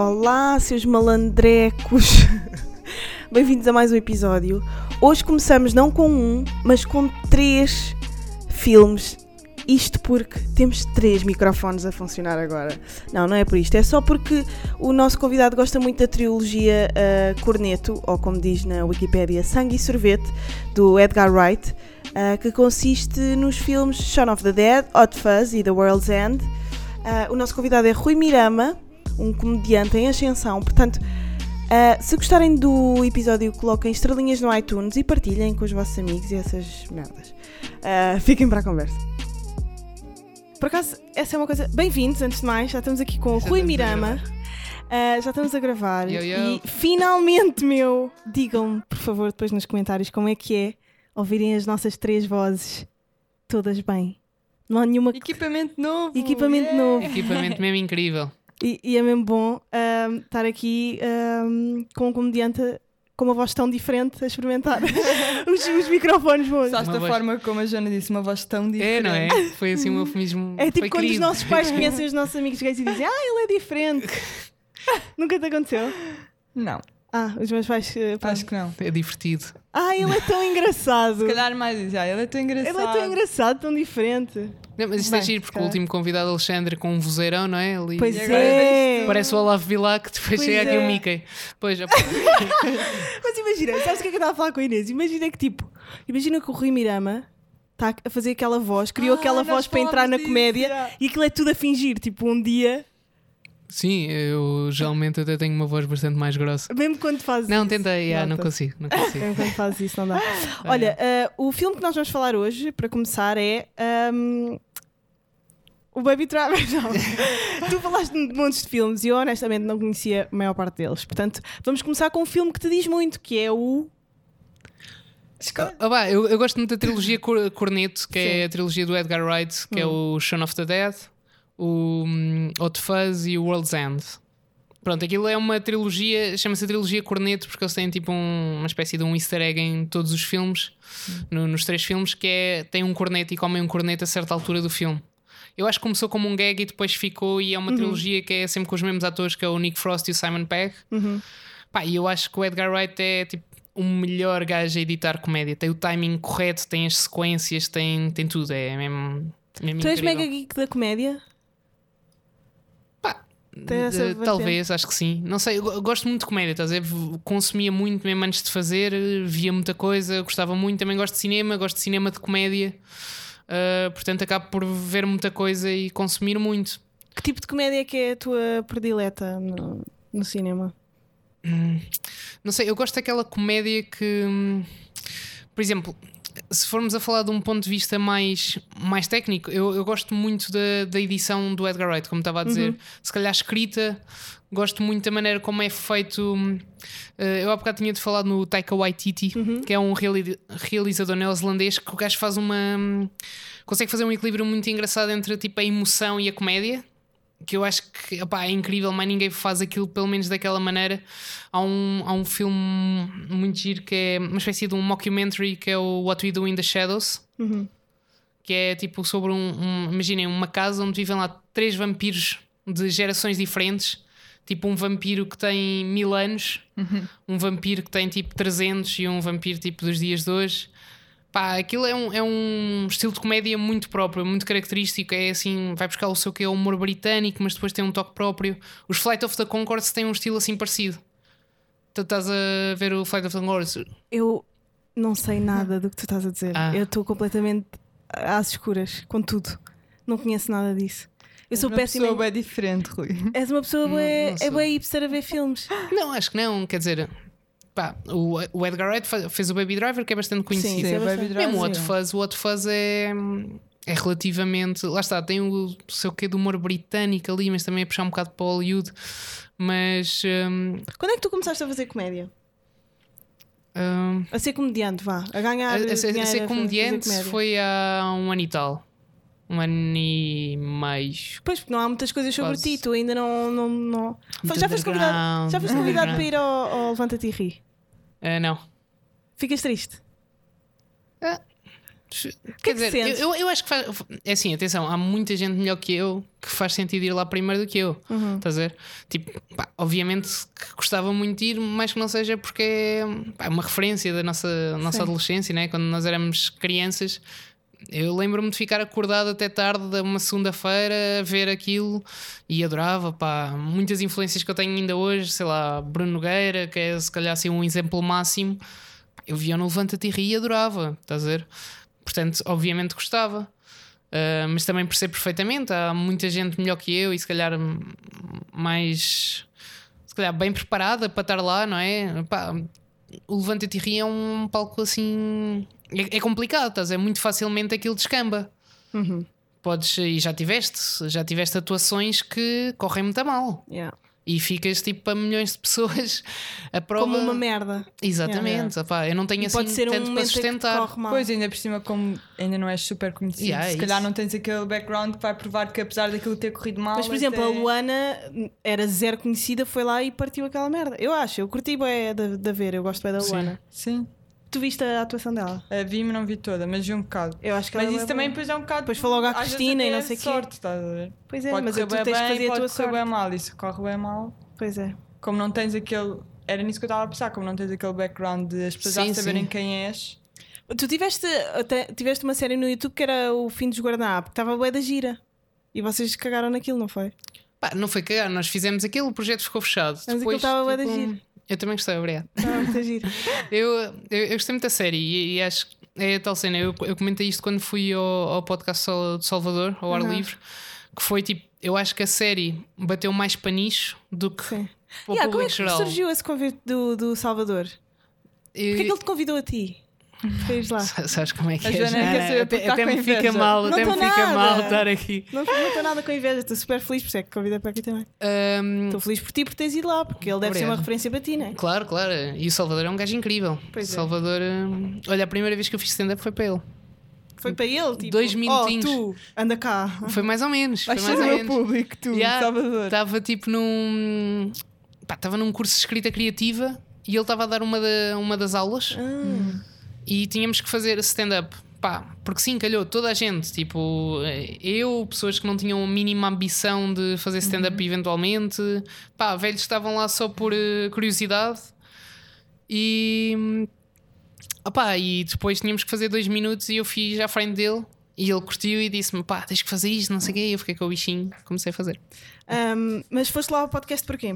Olá, seus malandrecos! Bem-vindos a mais um episódio. Hoje começamos não com um, mas com três filmes. Isto porque temos três microfones a funcionar agora. Não, não é por isto. É só porque o nosso convidado gosta muito da trilogia uh, Corneto, ou como diz na Wikipédia, Sangue e Sorvete, do Edgar Wright, uh, que consiste nos filmes Shaun of the Dead, Hot Fuzz e The World's End. Uh, o nosso convidado é Rui Mirama, um comediante em ascensão. Portanto, uh, se gostarem do episódio, coloquem estrelinhas no iTunes e partilhem com os vossos amigos e essas merdas. Uh, fiquem para a conversa. Por acaso, essa é uma coisa. Bem-vindos, antes de mais, já estamos aqui com o Já Rui Mirama. Uh, já estamos a gravar. Yo, yo. E finalmente, meu, digam-me, por favor, depois nos comentários como é que é ouvirem as nossas três vozes todas bem. Não há nenhuma. Equipamento novo! Equipamento novo. Equipamento mesmo incrível. E, e é mesmo bom ahm, estar aqui ahm, com um comediante com uma voz tão diferente a experimentar os, os microfones bons. Sabes Uma da voz- forma como a Jana disse, uma voz tão É, diferente. não é? Foi assim um eufemismo. É tipo foi quando os querido. nossos pais conhecem os nossos amigos gays e dizem Ah, ele é diferente. Nunca te aconteceu? Não, Ah, os meus pais. eh, pá. acho que não. É divertido. Ah, ele é tão engraçado. Se calhar mais isso. Ah, ele é tão engraçado. Ele é tão engraçado, tão diferente. Não, mas isto Bem, é giro porque tá. o último convidado, Alexandre, com um vozeirão, não é? Ali, Pois agora é. Parece o Olavo Bilac, depois Pois chega aqui é. o Mickey. Pois, já- Mas imagina, sabes o que é que eu estava a falar com a Inês? Imagina que tipo, imagina que o Rui Mirama está a fazer aquela voz, criou Ah, aquela voz para entrar na comédia já. e aquilo é tudo a fingir. Tipo, um dia, Sim, eu geralmente até tenho uma voz bastante mais grossa. mesmo quando fazes Não, isso, tentei, ah, não consigo, não consigo. Mesmo quando fazes isso, não dá. Olha, ah, o filme que nós vamos falar hoje, para começar, é. ahm, o Baby Driver, não. tu falaste de montes de filmes e eu honestamente não conhecia a maior parte deles. Portanto, vamos começar com um filme que te diz muito, que é o. Ah, pá, eu, eu gosto muito da trilogia Cor- Corneto, que Sim. é a trilogia do Edgar Wright, que é Hum. o Shaun of the Dead, o um, Hot Fuzz e o World's End. Pronto, aquilo é uma trilogia, chama-se trilogia Corneto, porque eles têm tipo um- uma espécie de um easter egg em todos os filmes, no- nos três filmes, que é tem um corneto e comem um corneto a certa altura do filme. Eu acho que começou como um gag e depois ficou, e é uma trilogia que é sempre com os mesmos atores, que é o Nick Frost e o Simon Pegg. Uhum. Pá, e eu acho que o Edgar Wright é tipo o melhor gajo a editar comédia. Tem o timing correto, tem as sequências, tem, tem tudo. É mesmo. mesmo Tu és mega geek da comédia? De- talvez, acho que sim. Não sei, eu go- eu gosto muito de comédia, estás a ver? Consumia muito mesmo antes de fazer, via muita coisa, gostava muito. Também gosto de cinema, gosto de cinema de comédia. Ah, portanto, acabo por ver muita coisa e consumir muito. Que tipo de comédia é que é a tua predileta no, no cinema? Não sei, eu gosto daquela comédia que, hum, por exemplo, se formos a falar de um ponto de vista mais, mais técnico, eu, eu gosto muito da, da edição do Edgar Wright, como estava a dizer. Se calhar escrita, gosto muito da maneira como é feito. hum, eh, eu há bocado tinha-te falado no Taika Waititi, que é um reali- realizador neozelandês que o gajo faz uma. hum, consegue fazer um equilíbrio muito engraçado entre tipo, a emoção e a comédia que eu acho que opá, é incrível, mas ninguém faz aquilo pelo menos daquela maneira. Há um, há um filme muito giro que é uma espécie de um mockumentary que é o What We Do in the Shadows, que é tipo sobre um, um- imaginem, uma casa onde vivem lá três vampiros de gerações diferentes. Tipo um vampiro que tem mil anos, um vampiro que tem tipo 300 e um vampiro tipo dos dias de hoje. Pá, aquilo é um, é um estilo de comédia muito próprio, muito característico. É assim, vai buscar o seu que é o humor britânico, mas depois tem um toque próprio. Os Flight of the Conchords têm um estilo assim parecido. Tu estás a ver o Flight of the Conchords? Eu não sei nada do que tu estás a dizer. Ah. Eu estou completamente às escuras com tudo. Não conheço nada disso. Eu sou Uma péssima. pessoa em- bem diferente, Rui. És uma pessoa não é bem hipster a ver filmes. Não, acho que não. Quer dizer, pá, o, o Edgar Wright fez o Baby Driver, que é bastante conhecido. Sim, é Sim, bastante- Baby Driver. Mesmo o Hot. Fuzz, o Hot Fuzz é, é relativamente. Lá está, tem o seu quê de humor britânico ali, mas também é puxar um bocado para Hollywood. Mas. hum, Quando é que tu começaste a fazer comédia? hum, A ser comediante, vá. A a, ganhar. a ser, a ser comediante comédia. foi há um ano e tal. Um ano e meio. Pois, porque não há muitas coisas sobre Quase. ti, tu ainda não. não, não... Já foste convidado, já foste convidado para ir ao, ao Levanta-te e Ri. Ah, não. Ficas triste? Quer é que dizer, sentes? eu, eu acho que faz. É assim, atenção, há muita gente melhor que eu que faz sentido ir lá primeiro do que eu. Uhum. Estás a ver? Tipo, pá, obviamente que gostava muito de ir, mais que não seja porque é pá, uma referência da nossa, nossa Sim. adolescência, né? quando nós éramos crianças. Eu lembro-me de ficar acordado até tarde de uma segunda-feira a ver aquilo e adorava, pá, muitas influências que eu tenho ainda hoje, sei lá, Bruno Nogueira, que é se calhar assim um exemplo máximo. Eu via no Levanta-te e e adorava, estás a ver? Portanto, obviamente gostava. Uh, mas também percebo perfeitamente. Há muita gente melhor que eu e se calhar mais se calhar bem preparada para estar lá, não é? Pá, o Levanta-te e é um palco assim. É, é complicado, estás? É muito facilmente aquilo descamba. Uhum. Podes, e já tiveste, já tiveste atuações que correm muito a mal Yeah. e ficas tipo para milhões de pessoas a prova. Como uma merda. Exatamente, opá, eu não tenho E assim pode ser um tanto para em que sustentar. corre mal. Pois, ainda por cima, como ainda não és super conhecido, Yeah, é se calhar isso. não tens aquele background que vai provar que apesar daquilo ter corrido mal. Mas, por exemplo, a até- Luana era zero conhecida, foi lá e partiu aquela merda. Eu acho, eu curti bem de, de ver, eu gosto bem da Sim. Luana. Sim, Tu viste a atuação dela? a vi-me não vi toda, mas vi um bocado. Eu acho que Mas ela isso é também depois é um bocado. Depois foi logo à às vezes Cristina e não é sei o quê. sorte, estás a ver? Pois é, pode mas tu bem tens de bem, fazer a pode tua correr sorte. bem mal. E se corre bem mal, Pois é. como não tens aquele. Era nisso que eu estava a pensar, como não tens aquele background de as pessoas Sim, já saberem sim. quem és. Tu tiveste, até, tiveste uma série no YouTube que era o fim dos guardanapos, que estava bué da gira. E vocês cagaram naquilo, não foi? Pá, não foi cagar, nós fizemos aquilo, o projeto ficou fechado. aquilo Depois, estava bué da tipo, giro. Eu também gostei, obrigado. Muito giro. Eu, eu, eu gostei muito da série e, e acho que é a tal cena. Eu, eu comentei isto quando fui ao, ao podcast de Salvador, ao ar Uhum. livre, que foi tipo, eu acho que a série bateu mais panicho do que Sim. para o Yeah, como é público que geral. surgiu esse convite do, do Salvador? E- Porquê é que ele te convidou a ti? Ires lá? Sabes como é que A é? Joana porque até está até me fica mal, Não até me fica nada. mal estar aqui. Não estou nada com inveja, estou super feliz, por isso é que convidei para aqui também. Estou feliz por ti por teres ido lá, porque ele deve ser uma Obrigado. referência para ti, não é? claro, claro. E o Salvador é um gajo incrível. Pois é. Salvador, hum, olha, a primeira vez que eu fiz stand-up foi para ele. Foi para ele, tipo, Dois minutinhos. Oh, tu, anda cá. Foi mais ou menos. Foi Vais mais ser ou menos. público, tu, Yeah, Salvador. Estava tipo num. Estava num curso de escrita criativa e ele estava a dar uma, da- uma das aulas Ah, e tínhamos que fazer stand-up. Pá, porque sim, calhou toda a gente. Tipo, eu, pessoas que não tinham a mínima ambição de fazer stand-up eventualmente. Pá, velhos que estavam lá só por eh, curiosidade. E. Opá, e depois tínhamos que fazer dois minutos e eu fiz à frente dele. E ele curtiu e disse-me: pá, tens que fazer isto, não sei o quê. E eu fiquei com o bichinho, comecei a fazer. Ahm, mas foste lá ao podcast porquê?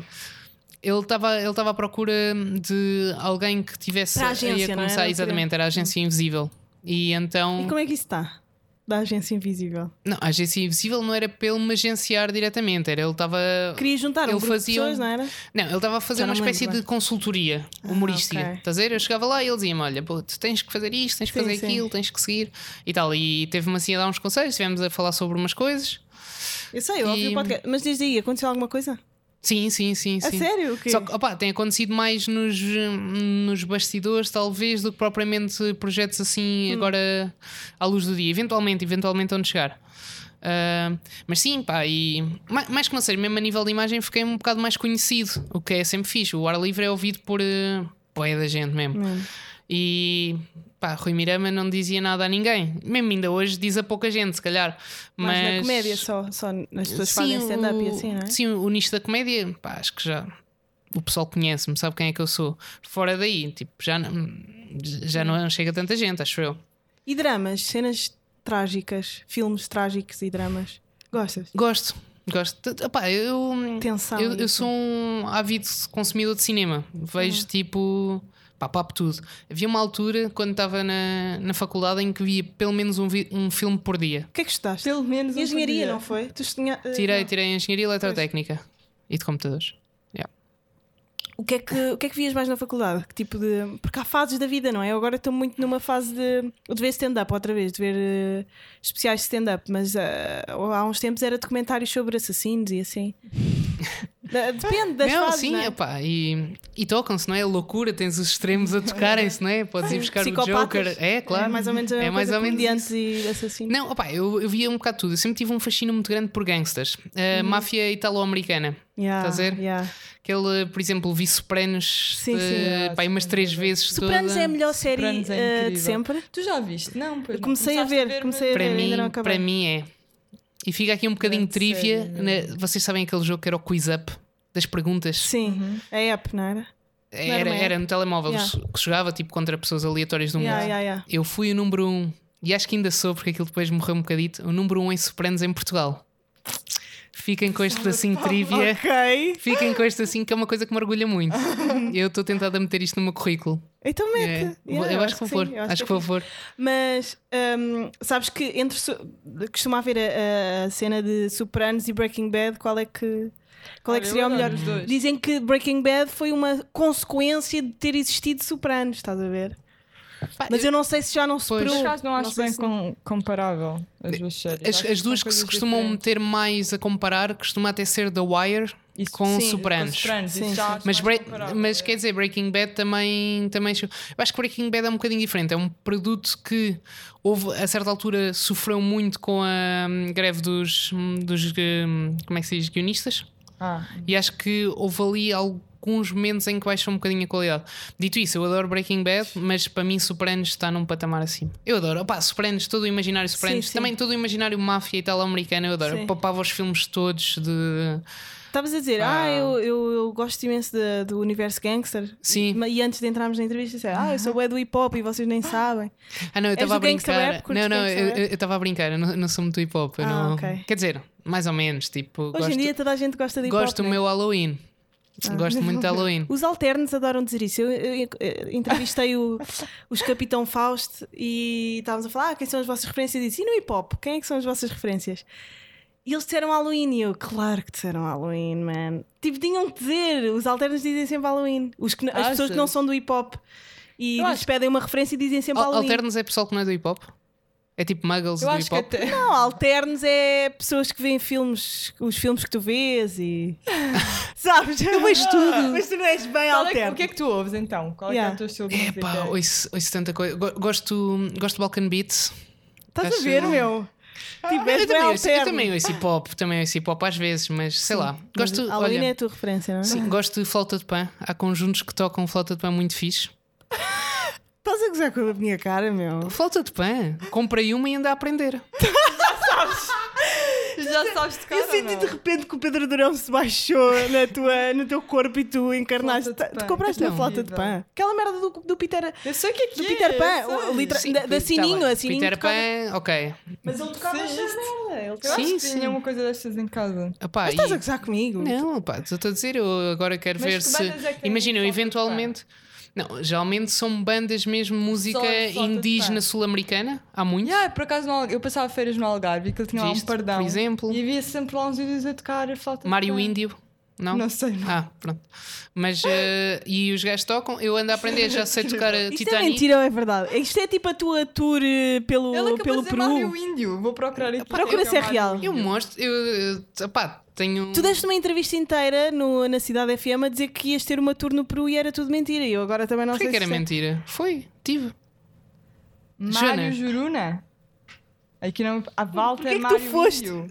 Ele estava ele estava à procura de alguém que tivesse Para a agência, a é? começar, Não exatamente, era a agência invisível. E então. E como é que isso está? Da agência invisível. Não, a agência invisível não era para ele me agenciar diretamente, era ele estava. Queria juntar um Ele fazia pessoas, um- não era? Não, ele estava a fazer uma espécie de consultoria humorística. ok. Estás a ver? Eu chegava lá e ele dizia-me: Olha, pô, tu tens que fazer isto, tens que Sim, fazer sim. aquilo, tens que seguir e tal. E teve-me assim a dar uns conselhos, estivemos a falar sobre umas coisas. Eu sei, eu ouvi E- o podcast. Mas desde aí, aconteceu alguma coisa? Sim, sim, sim. A sim. sério? Só que, opá, tem acontecido mais nos, nos bastidores, talvez, do que propriamente projetos assim Hum. agora à luz do dia. Eventualmente, eventualmente onde chegar. Ah, mas sim, pá, e ma- mais que não seja, mesmo a nível de imagem, fiquei um bocado mais conhecido, o que é sempre fixe. O ar livre é ouvido por uh, boia da gente mesmo. Hum. E pá, Rui Mirama não dizia nada a ninguém, mesmo ainda hoje diz a pouca gente, se calhar. Mais Mas na comédia só, só as pessoas fazem stand-up e assim, não é? Sim, o nicho da comédia, pá, acho que já o pessoal conhece-me, sabe quem é que eu sou. Fora daí, tipo, já não, já não chega tanta gente, acho eu. E dramas, cenas trágicas, filmes trágicos e dramas. Gostas? Gosto, gosto. Opá, eu, Tensão. eu, eu assim. sou um ávido consumidor de cinema. Vejo tipo. Pá, papo tudo. Havia uma altura, quando estava na, na faculdade, em que via pelo menos um, vi- um filme por dia. O que é que estudaste? Pelo menos um Engenharia, não foi? Tu tinha, eh, Tirei, não. tirei engenharia eletrotécnica e de computadores. O que, é que, o que é que vias mais na faculdade? Que tipo de. Porque há fases da vida, não é? Eu agora estou muito numa fase de. de ver stand-up outra vez, de ver eh, especiais de stand-up, mas eh, há uns tempos era documentários sobre assassinos e assim. Da- Depende das não, fases, sim, não é? epá, e, e tocam-se, não é? Loucura, tens os extremos a tocarem-se, não é? Podes ir buscar o. Joker. É, claro. É mais ou menos a é mesma mais coisa, ou menos e assassinos. Não, opá, eu, eu via um bocado tudo. Eu sempre tive um fascínio muito grande por gangsters. A máfia italo-americana. Yeah, Estás a ver? yeah. Aquele, por exemplo, vi Sopranos Sim, sim. eh, pá, aí umas três vezes. Sopranos toda. é a melhor série é eh, de sempre. Tu já viste? Não, pois Eu comecei a começaste ver, comecei a Para ver, ainda não mim, para mim é. E fica aqui um bocadinho de trivia. né? Vocês sabem aquele jogo que era o Quiz Up? Das perguntas? Sim, a app, não era? Era, Não era era app? no telemóvel Yeah. que se jogava tipo contra pessoas aleatórias do mundo. Yeah, yeah. Eu fui o número um, e acho que ainda sou, porque aquilo depois morreu um bocadito, o número um em Sopranos em Portugal. Fiquem com este assim trivia. Ok. Fiquem com este assim, que é uma coisa que me orgulha muito. Eu estou tentado a meter isto no meu currículo. Então mete. É. Yeah, eu acho que vou pôr. eu Acho que é vou pôr. Mas hum, sabes que entre costuma haver a, a cena de Sopranos e Breaking Bad, qual é que qual é que seria o melhor? Dizem que Breaking Bad foi uma consequência de ter existido Sopranos, estás a ver? Pá, Mas eu não sei se já não superou. Por acaso não acho sei bem se- com- comparável as duas séries. As, as duas que se coisas costumam diferentes. meter mais a comparar costuma até ser The Wire Isso- com sim, Sopranos. Sopranos, Sim, sim. Mas, mas quer dizer, Breaking Bad também, também. Eu acho que Breaking Bad é um bocadinho diferente. É um produto que houve, a certa altura, sofreu muito com a hum, greve dos, hum, dos hum, como é que se diz, guionistas. Ah, E acho que houve ali alguns momentos em que baixou um bocadinho a qualidade. Dito isso, eu adoro Breaking Bad, mas para mim Sopranos está num patamar acima. Eu adoro. Opá, Sopranos, todo o imaginário Sopranos, Sim, sim. também todo o imaginário máfia italo-americano, eu adoro. Sim. Eu Papava os filmes todos de. Estavas a dizer, Ah. ah, eu, eu, eu gosto imenso de- do universo gangster. Sim. E, e antes de entrarmos na entrevista, disse, ah, eu sou bué do hip hop e vocês nem sabem. Ah, não, eu estava a brincar. rap? Não, não, eu estava a brincar. Eu não, sou muito hip hop. Ah, não- ok. Quer dizer, mais ou menos. Tipo, Hoje gosto, em dia toda a gente gosta de hip hop. gosto do né? meu Halloween. Ah. Gosto muito de Halloween. Os alternos adoram dizer isso. Eu, eu- eu entrevistei o- os Capitão Fausto e estávamos a falar ah, quem são as vossas referências. Eu disse, e no hip hop? Quem é que são as vossas referências? E eles disseram Halloween e eu, claro que disseram Halloween, man. Tipo, tinham que dizer. Os alternos dizem sempre Halloween. Os que, as pessoas que não são do hip hop e Eu lhes acho- pedem uma referência e dizem sempre Al- Halloween. Alternos é pessoal que não é do hip hop? É tipo muggles eu do acho hip que hop? até. Não, alternos é pessoas que veem filmes, os filmes que tu vês e. Sabes? Eu vejo tudo. Mas tu não és bem Qual é que- alterno. o que é que tu ouves então? Qual é, que é Yeah. o teu estilo de É pá, ouço, ouço tanta coisa. Go- Gosto, gosto de Balkan Beats. Estás a Acho- ver, meu? Tipo, és Eu também, ouço, eu alterno. também ouço hip hop, também ouço hip hop às vezes, mas sei lá. Mas Gosto, Halloween olha, é a tua referência, não é? sim, gosto de flauta de pan. Há conjuntos que tocam flauta de pan muito fixe. Estás a gozar com a minha cara, meu? Flauta de pan, comprei uma e ando a aprender. Já sabes tocar Eu ou senti de repente que o Pedro Durão se baixou na tua, no teu corpo e tu encarnaste. De Tu compraste uma flauta de pan. Aquela merda do, do Peter, Eu sei o que é que do é, Peter Pan. litra- Sim, da, da Sininho, a Sininho. Peter tocava- Pan, ok. Mas ele tocava Sim, esta merda. Ele Eu tocava- acho Sim, que sim. tinha uma coisa destas em casa. Epá, Mas estás e- a gozar comigo? Não, pá, estou a dizer, eu agora quero Mas ver se. é Imagina, eu de eventualmente. Não, geralmente são bandas mesmo música Só de indígena sul-americana. Há muitos. Yeah, por acaso no eu passava feiras no Algarve e aquilo tinha lá um Viste, pardão. por exemplo. E havia sempre lá uns vídeos a tocar a flauta Mário. Índio. Não? Não sei. não. Ah, pronto. Mas. eh, e os gajos tocam, eu ando a aprender, já sei tocar a Isto é Titanic. mentira ou é verdade? Isto é tipo a tua tour eh, pelo, Ele pelo de Peru. Mário Índio. Vou procurar aqui. Procura é que se é real. Eu mostro, eu. eu pá, tenho. Tu deste uma entrevista inteira no, na Cidade FM a dizer que ias ter uma tour no Peru e era tudo mentira. E eu agora também não Porquê sei que se era é- mentira? Foi, tive. Mário Joana. Juruna. Aqui não. A Walter Porquê que tu Mário foste? Índio.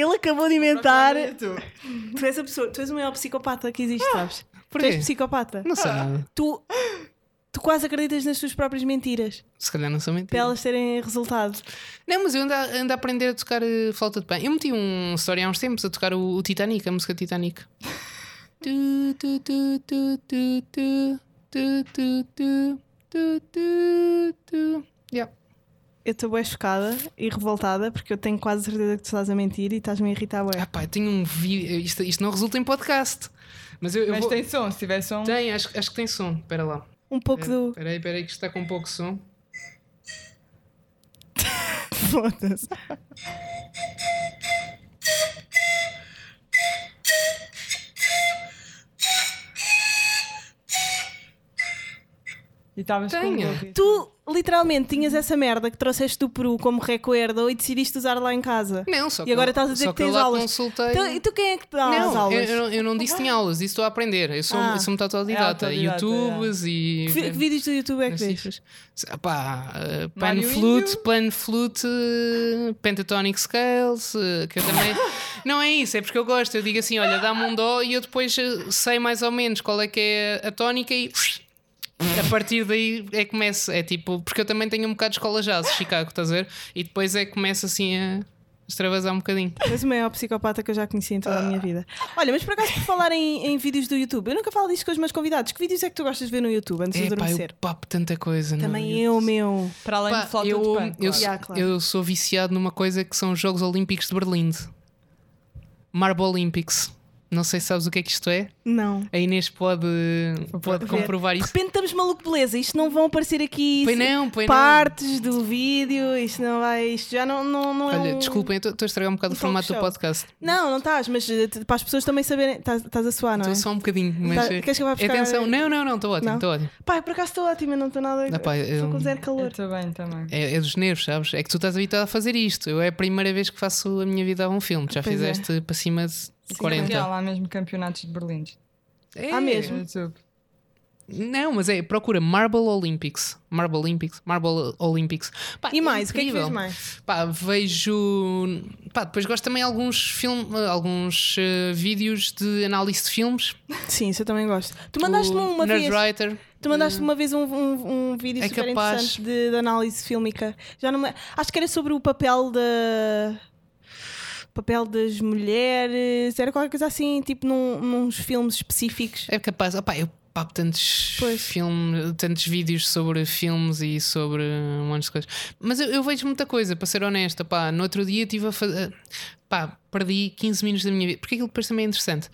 Ele acabou de inventar. Tu és a pessoa, tu és o maior psicopata que existe, sabes? Tu Porquê? és psicopata. Não sei nada. Tu, tu quase acreditas nas tuas próprias mentiras Se calhar não sou para mentira. elas terem resultado. Não, mas eu ando a, ando a aprender a tocar eh, flauta de pan. Eu meti um story há uns tempos a tocar o, o Titanic, a música Titanic. Tu, tu, tu, tu, tu, tu, tu, tu, tu, tu, tu, tu. Yeah. Eu estou bem chocada e revoltada porque eu tenho quase certeza que tu estás a mentir e estás-me a irritar bué. Ah pá, eu tenho um vídeo. Isto, isto não resulta em podcast. Mas eu, eu Mas vou... tem som, se tiver som. Tem, acho, acho que tem som. Espera lá. Um pouco do. Espera aí, espera aí, que isto está com pouco som. Foda-se. E estavas com Tenho. Tu literalmente tinhas essa merda que trouxeste do Peru como recuerdo e decidiste usar lá em casa. Não, só E agora eu- estás a dizer só que tens eu lá aulas. consultei. Então, e tu quem é que te dá as Não, eu, aulas? eu não- eu não disse que tinha aulas, disse estou a aprender. Eu sou, Ah. eu sou muito autodidata. É autodidata, Youtubes e. Que, vi- que vídeos do YouTube é que vês? Cifras. Ah, pá, pan flute, Índio. plan flute, pentatonic scales, uh, que eu também. não é isso, é porque eu gosto. Eu digo assim: olha, dá-me um dó e eu depois uh, sei mais ou menos qual é que é a tónica e. A partir daí é que começa, é tipo, porque eu também tenho um bocado de escola jazz, Chicago, estás a ver? E depois é que começa assim a extravasar um bocadinho. És o maior psicopata que eu já conheci em toda a minha vida. Olha, mas por acaso por falar em, em vídeos do YouTube, eu nunca falo disto com os meus convidados. Que vídeos é que tu gostas de ver no YouTube antes de É pá, adormecer? eu papo tanta coisa. não é? Também eu, meu. Para além Pá, de flauta eu, de pano. eu, claro. sou- Yeah, claro. eu sou viciado numa coisa que são os Jogos Olímpicos de Berlim. Marble Olympics. Não sei se sabes o que é que isto é. Não. A Inês pode, pode ver. comprovar De isso. repente estamos maluco, beleza. Isto não vão aparecer aqui Pois não, pois não. partes do vídeo. Isto não vai. Isto já não, não, não é Olha, um- desculpem, eu estou a estragar um bocado um o formato do show. podcast. Não, não estás, mas eh, para as pessoas também saberem. Estás a suar, não é? Estou só um bocadinho, mas. Tá- queres que eu vá buscar- Atenção, não, não, não, estou ótimo, Não? estou ótimo. Pai, por acaso estou ótima, não estou nada. Ah, pá, eu- Estou com zero calor. estou bem também. É, é dos nervos, sabes? É que tu estás habituado a fazer isto. Eu é a primeira vez que faço a minha vida a um filme. Já Pois é. fizeste para cima de Sim, 40. Há lá mesmo campeonatos de Berlim. É, Há mesmo? No YouTube. Não, mas é, procura Marble Olympics. Marble Olympics. Marble Olympics. Pá, E mais, o que é que vês mais? Pá, vejo. Pá, depois gosto também de alguns, film... alguns eh, vídeos de análise de filmes. Sim, isso eu também gosto. Tu mandaste-me uma vez. Tu mandaste uma vez um, um, um vídeo É super capaz. interessante de, de análise fílmica. Já não me... Acho que era sobre o papel da. Papel das mulheres, era qualquer coisa assim, tipo num, nos filmes específicos. É capaz. Opá, eu papo tantos Pois. filmes, tantos vídeos sobre filmes e sobre um monte de coisas. Mas eu, eu vejo muita coisa, para ser honesta. Pá, no outro dia estive a fazer. Pá, perdi 15 minutos da minha vida. Porque aquilo depois também é interessante.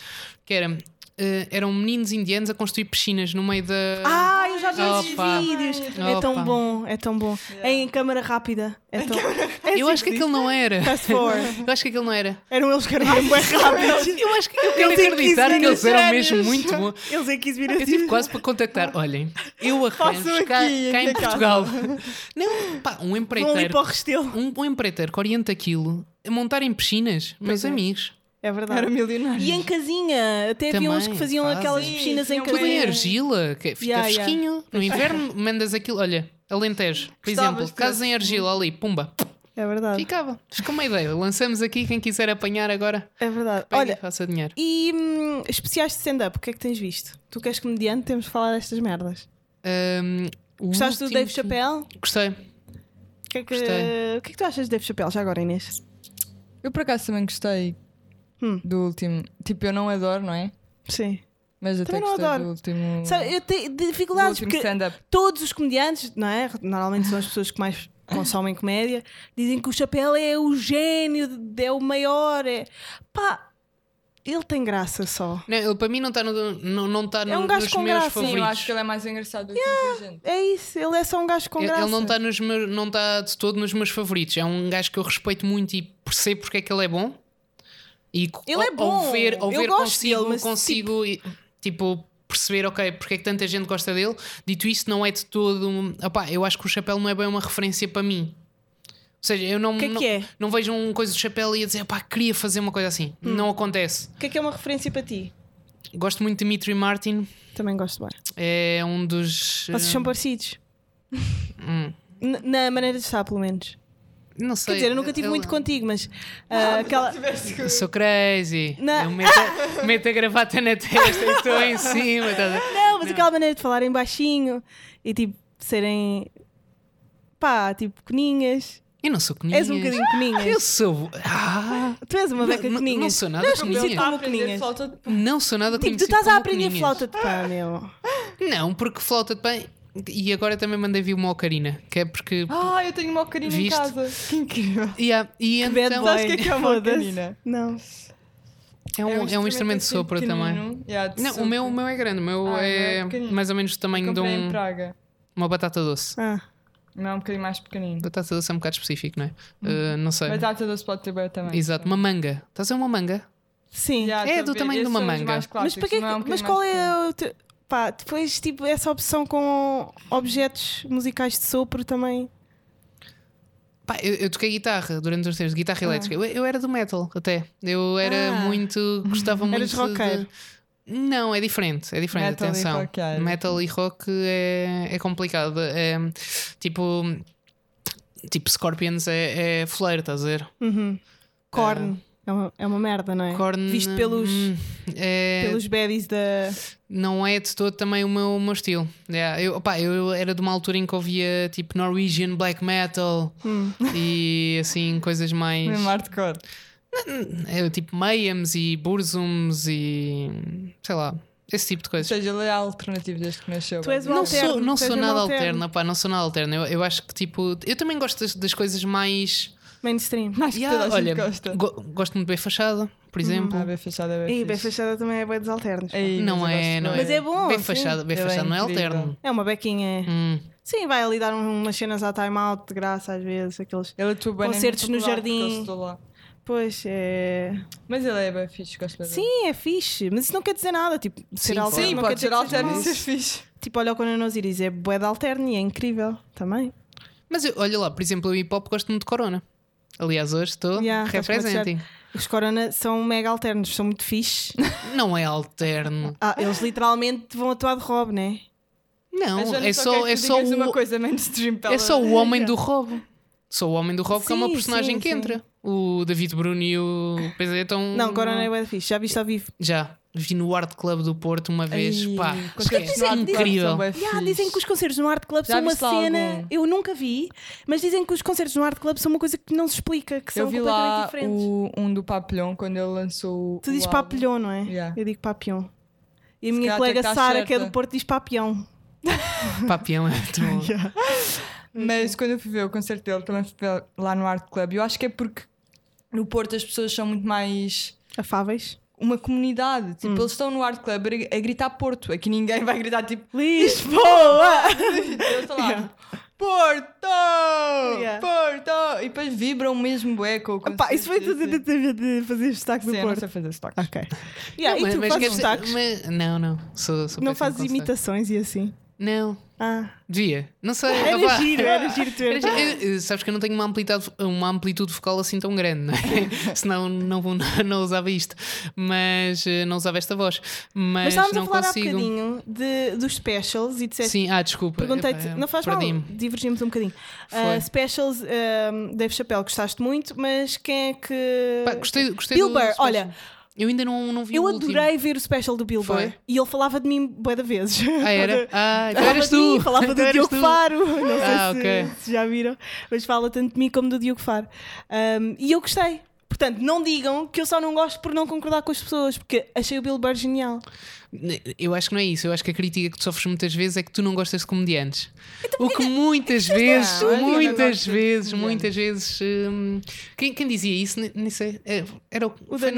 Que era. Eh, eram meninos indianos a construir piscinas no meio da. Ah, eu já vi esses Opa. vídeos. É tão Opa. bom, é tão bom. Em câmara rápida. É tão... É eu acho que aquilo não era. Fast forward. Eu acho que aquilo não era. Eram eles que eram bem rápidos. Eu acho que eu quero Eles em 15 acreditar que eles eram mesmo muito bons. Eles em 15 Eu minutos. tive quase para contactar. Olhem, eu arranjo cá, aqui, cá em Portugal. Não, pá, um empreiteiro. Um, um empreiteiro que orienta aquilo a montar em piscinas, meus é. amigos. É verdade. Era milionário. E em casinha, até havia uns que faziam fazem. aquelas Sim, piscinas em tinham Tudo em casinha. argila, que fica Yeah, yeah. fresquinho. No inverno mandas aquilo, olha, Alentejo, por Gostavas exemplo, de casa em argila ali, pumba, É verdade. ficava. Fica uma ideia. Lançamos aqui, quem quiser apanhar agora, É verdade. e Olha, faça dinheiro. e hum, especiais de stand-up, o que é que tens visto? Tu que és comediante, temos de falar destas merdas. O Gostaste do último Dave que- Chappelle? Gostei. O que, é que, Gostei. o que é que tu achas de Dave Chappelle já agora, Inês? Eu por acaso também gostei Hum. do último. Tipo, eu não adoro, não é? Sim. Mas até Também não gostei adoro. do último. Sabe, eu tenho dificuldades porque stand-up. todos os comediantes, não é? Normalmente são as pessoas que mais consomem comédia, dizem que o Chappelle é o gênio, é o maior. É... Pá, ele tem graça só. Não, ele para mim não está no, não, não tá É um no- gajo nos com meus graça. Sim, eu favoritos. acho que ele é mais engraçado do que inteligente. É isso, ele é só um gajo com Ele- graça. Ele não está nos meus, não está de todo nos meus favoritos. É um gajo que eu respeito muito e percebo porque é que ele é bom. E Ele é bom. Ao ver, ao ver consigo, dele, mas, consigo e- tipo perceber, ok, porque é que tanta gente gosta dele. Dito isso, não é de todo. Opá, eu acho que o chapéu não é bem uma referência para mim. Ou seja, eu não, que é não, que é? não vejo um coisa do chapéu e ia dizer, opá, queria fazer uma coisa assim. Hum. Não acontece. O que é que é uma referência para ti? Gosto muito de Dimitri Martin. Também gosto bem. É um dos. Vocês eh, são parecidos. hum, na maneira de estar, pelo menos. Não sei. Quer dizer, eu nunca tive muito contigo, mas ah, aquela. Eu sou crazy. Não. Eu meto, a- meto a gravata na testa e estou em cima. tá? Não, mas aquela maneira de falarem baixinho e tipo serem. pá, tipo coninhas. Eu não sou coninhas. És um bocadinho Eu coninhas. sou. Ah, Tu és uma beca não, não coninhas. sou nada és conhecido coninha. como coninhas. flauta de- Não sou nada Tipo, tu conhecido estás a aprender coninhas. flauta de pá, meu. Não, porque flauta de pão. E agora também mandei vir uma ocarina. Que é porque. Ah, eu tenho uma ocarina em casa. Que incrível. E, há- e Que então. boy. Sabes o que é que é uma ocarina? Não. É um, é um instrumento de assim sopro também. Yeah, de Não, o meu, o meu é grande. O meu Ah, é é mais ou menos do tamanho de um, Praga. uma batata doce. Ah, O meu é um bocadinho mais pequenino. Batata doce é um bocado específico, não é? Uh, não sei. Batata doce pode ter bem também. Exato, uma manga. Estás a ver uma manga? sim. Yeah, É do tamanho de uma manga. mais mas para que, é um mas qual é o teu... Pá, depois, tipo, essa opção com objetos musicais de sopro também. Pá, eu, eu toquei guitarra durante os tempos, guitarra Ah. elétrica. Eu, eu era do metal até. Eu era Ah. muito. Gostava muito. Eras de- roqueiro. Não, é diferente, é diferente, Metal e atenção. é. Metal e rock é, é complicado. É, tipo. Tipo, Scorpions é, é fuleiro, estás a ver? Uhum. Korn. É uma, é uma merda, não é? Korn, Visto pelos, hum, é, pelos baddies da. não é de todo também o meu, o meu estilo. Yeah, eu, opá, eu era de uma altura em que ouvia tipo Norwegian black metal Hum. e assim coisas mais. Mesmo hardcore. É, tipo Mayhems e Burzums e sei lá, esse tipo de Ou coisas. seja, ele é alternativo desde que nasceu. Tu és um Não alterno, sou, não sou nada alterno. alterna, pá, não sou nada alterna. Eu, eu acho que tipo, eu também gosto das, das coisas mais. Mainstream. Acho que Yeah, toda a gente olha, gosta. go- gosto muito de bem fachada, por exemplo. Ah, bem fechada, é bem E fixe. fachada também é bem dos alternos. Ei, não mas eu é, não é. Mas é bom, sim. fachada, bem Ele é fachada, não é alterno. É uma bequinha. Hum. Sim, vai ali dar um- umas cenas à time-out de graça às vezes. Aqueles. Ele atua bem Concertos no jardim. eu. Pois é. Mas ele é bem fixe, gosto dele. Sim, é fixe. Mas isso não quer dizer nada. Tipo, ser Sim, alterno. Sim, pode ser que alterno e ser fixe. Tipo, olha o Conan Osiris, é bué de alterno e é incrível também. Mas eu- olha lá, por exemplo, o hip hop gosto muito de Corona. Aliás, hoje estou Yeah, representing. Os Corona são mega alternos, são muito fixe. Não é alterno. Ah, eles literalmente vão atuar de Rob, né? Não, é só só, quer que é só digas uma o, coisa mainstream para é só o homem do Rob. Sou o homem do Rob, que é uma Sim, personagem sim, que sim. entra. O David Bruno e o PZ estão. Não, Corona é de fixe. Já viste ao vivo? Já. Vi no Art Club do Porto uma vez. Ai, Pá, esquece. Art Club incrível. são bué Yeah, dizem que os concertos no Art Club Já são uma cena. algum? Eu nunca vi, mas dizem que os concertos no Art Club são uma coisa que não se explica, que são Eu vi completamente lá diferentes. o, um do Papilhão quando ele lançou. Tu o dizes papilhão, não é? Yeah. Eu digo papião. E a Se minha colega estar Sara, que é do. Porto, diz papião. Papião é muito bom. Mas quando eu fui ver o concerto dele, também fui ver lá no Art Club. Eu acho que é porque no Porto as pessoas são muito mais Afáveis. Uma comunidade. Hum. Tipo, eles estão no Art Club a, gritar Porto. Aqui ninguém vai gritar tipo. Lisboa! Eles estão lá. Yeah. Porto! Yeah. Porto! E depois vibram mesmo bué com o isso foi tudo de, de fazer destaque Sim, do eu não Porto. sei fazer sotaques. Ok. Yeah, Não, e tu mas- mas fazes destaques? mas- não, não. Sou, sou Não fazes imitações e assim? Não. Ah. Devia. Não sei. Era opá. giro, era giro tu Era giro. Eu- sabes que eu não tenho uma amplitude, uma amplitude vocal assim tão grande, não é? Senão não, não, não usava isto. Mas eh, não usava esta voz. Mas Mas, estávamos não a falar consigo. há bocadinho de, dos specials e disseste Sim, ah, desculpa. Perguntei-te, Epá, não faz mal, divergimos um bocadinho. Uh, specials, um, Dave Chappelle, gostaste muito, mas quem é que. Pá, gostei, gostei Bill Burr, olha, Eu ainda não, não vi eu o último. adorei ver o special do Bill Foi? E ele falava de mim bué de vezes. Ah, era? Ah, então eras de mim, tu. falava Então do Diogo tu. Faro, não sei Ah, se, ok. se já viram, mas fala tanto de mim como do Diogo Faro. Um, e eu gostei. Portanto, não digam que eu só não gosto por não concordar com as pessoas, porque achei o Bill Burr genial. Eu acho que não é isso. Eu acho que a crítica que tu sofres muitas vezes é que tu não gostas de comediantes. Então O que muitas vezes, eu não muitas vezes, muitas vezes. hum, quem, quem dizia isso? Nem, sei. É, Era o, O foi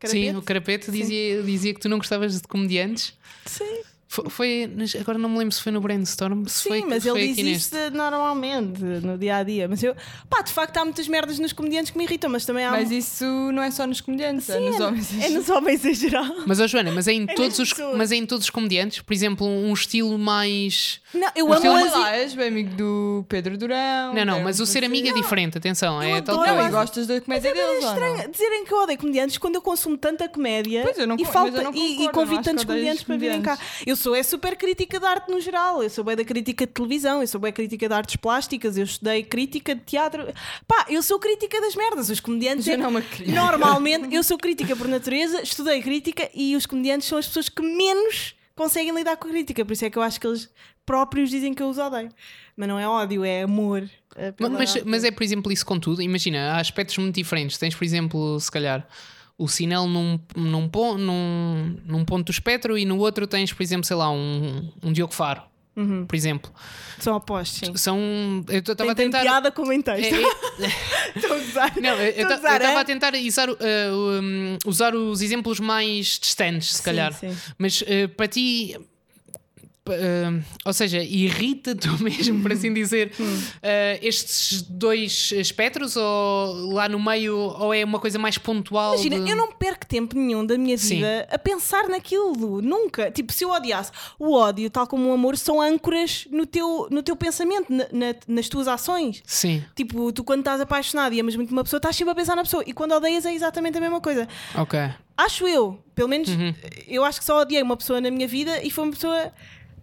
Daniel. Sim, Carapete? o Carapete dizia, dizia que tu não gostavas de comediantes. Sim. Foi, foi- agora não me lembro se foi no Brainstorm. Se Sim, foi, mas foi ele diz neste. isso normalmente, no dia a dia. Mas eu, pá, de facto há muitas merdas nos comediantes que me irritam, mas também há. Mas isso não é só nos comediantes, é Sim, nos homens. É nos homens em geral. Mas, ó Joana, mas é em, nas todos os, pessoas. mas é em todos os comediantes, por exemplo, um estilo mais. Não, eu O amo lá, és bem amigo do Pedro Durão. Não, não, mas o ser amigo é Francisco. diferente, atenção. Eu É tal Não, e gostas da comédia É deles, não? estranho dizerem que eu odeio comediantes quando eu consumo tanta comédia Pois, eu não e, falta, eu não e- e, concordo, eu não convido tantos comediantes para virem cá. Eu sou é super crítica de arte no geral, eu sou bem da crítica de televisão, eu sou bem crítica de artes plásticas, eu estudei crítica de teatro. Pá, eu sou crítica das merdas. Os comediantes. é- Já não me cria. Normalmente, eu sou crítica por natureza, estudei crítica e os comediantes são as pessoas que menos conseguem lidar com a crítica. Por isso é que eu acho que eles próprios dizem que eu os odeio. Mas não é ódio, é amor. é Mas, mas é, por exemplo, isso com tudo. Imagina, há aspectos muito diferentes. Tens, por exemplo, se calhar, o sinal num, num, num, num ponto do espectro e no outro tens, por exemplo, sei lá, um, um Diogo Faro. Uhum. Por exemplo, São opostos, sim. são. Eu estava a tentar. piada como em texto. É, é, Estou a gozar. não, eu Estou a estava é? a tentar usar, uh, um, usar os exemplos mais distantes, se Sim, calhar. sim. Mas uh, para ti, ah, ou seja, irrita-te mesmo, por assim dizer, ah, estes dois espectros, ou lá no meio, ou é uma coisa mais pontual? Imagina, de- eu não perco tempo nenhum da minha Sim. vida a pensar naquilo. Nunca. Tipo, se eu odiasse o ódio, tal como o amor, são âncoras no teu, no teu pensamento, na- na- nas tuas ações. Sim, Tipo, tu quando estás apaixonado e amas muito uma pessoa, estás sempre a pensar na pessoa. E quando odeias é exatamente a mesma coisa. ok. Acho eu, pelo menos, Uhum. eu acho que só odiei uma pessoa na minha vida e foi uma pessoa.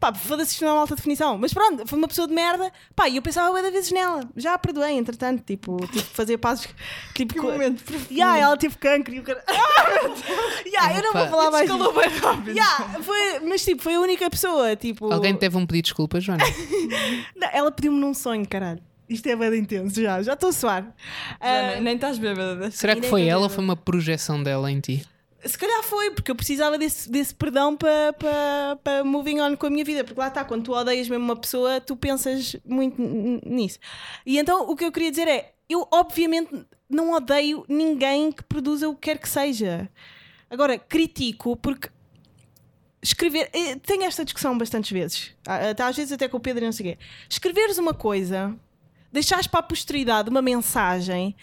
Pá, foda-se isto não é uma alta definição. Mas pronto, foi uma pessoa de merda. Pá, e eu pensava bué de vezes nela. Já a perdoei, entretanto. Tipo, tive que fazer pazes. Tipo, Que co- momento Ya, ela teve cancro e o cara. Ya, eu não vou falar mais. Escalou bem rápido. Ya, foi, mas tipo, foi a única pessoa. Tipo, Alguém te deve um pedido de desculpas, Joana? Não, ela pediu-me num sonho, caralho. Isto é bem intenso já, já estou a suar. Já Ah, nem- nem estás bêbada. Será que foi ela ou foi uma projeção dela em ti? Se calhar foi, porque eu precisava desse, desse perdão para pa, pa moving on com a minha vida. Porque lá está, quando tu odeias mesmo uma pessoa, tu pensas muito nisso. E então o que eu queria dizer é: eu obviamente não odeio ninguém que produza o que quer que seja. Agora, critico porque escrever. eh, Tenho esta discussão bastantes vezes. Ah, até Às vezes até com o Pedro e não sei o quê. Escreveres uma coisa, deixares para a posteridade uma mensagem,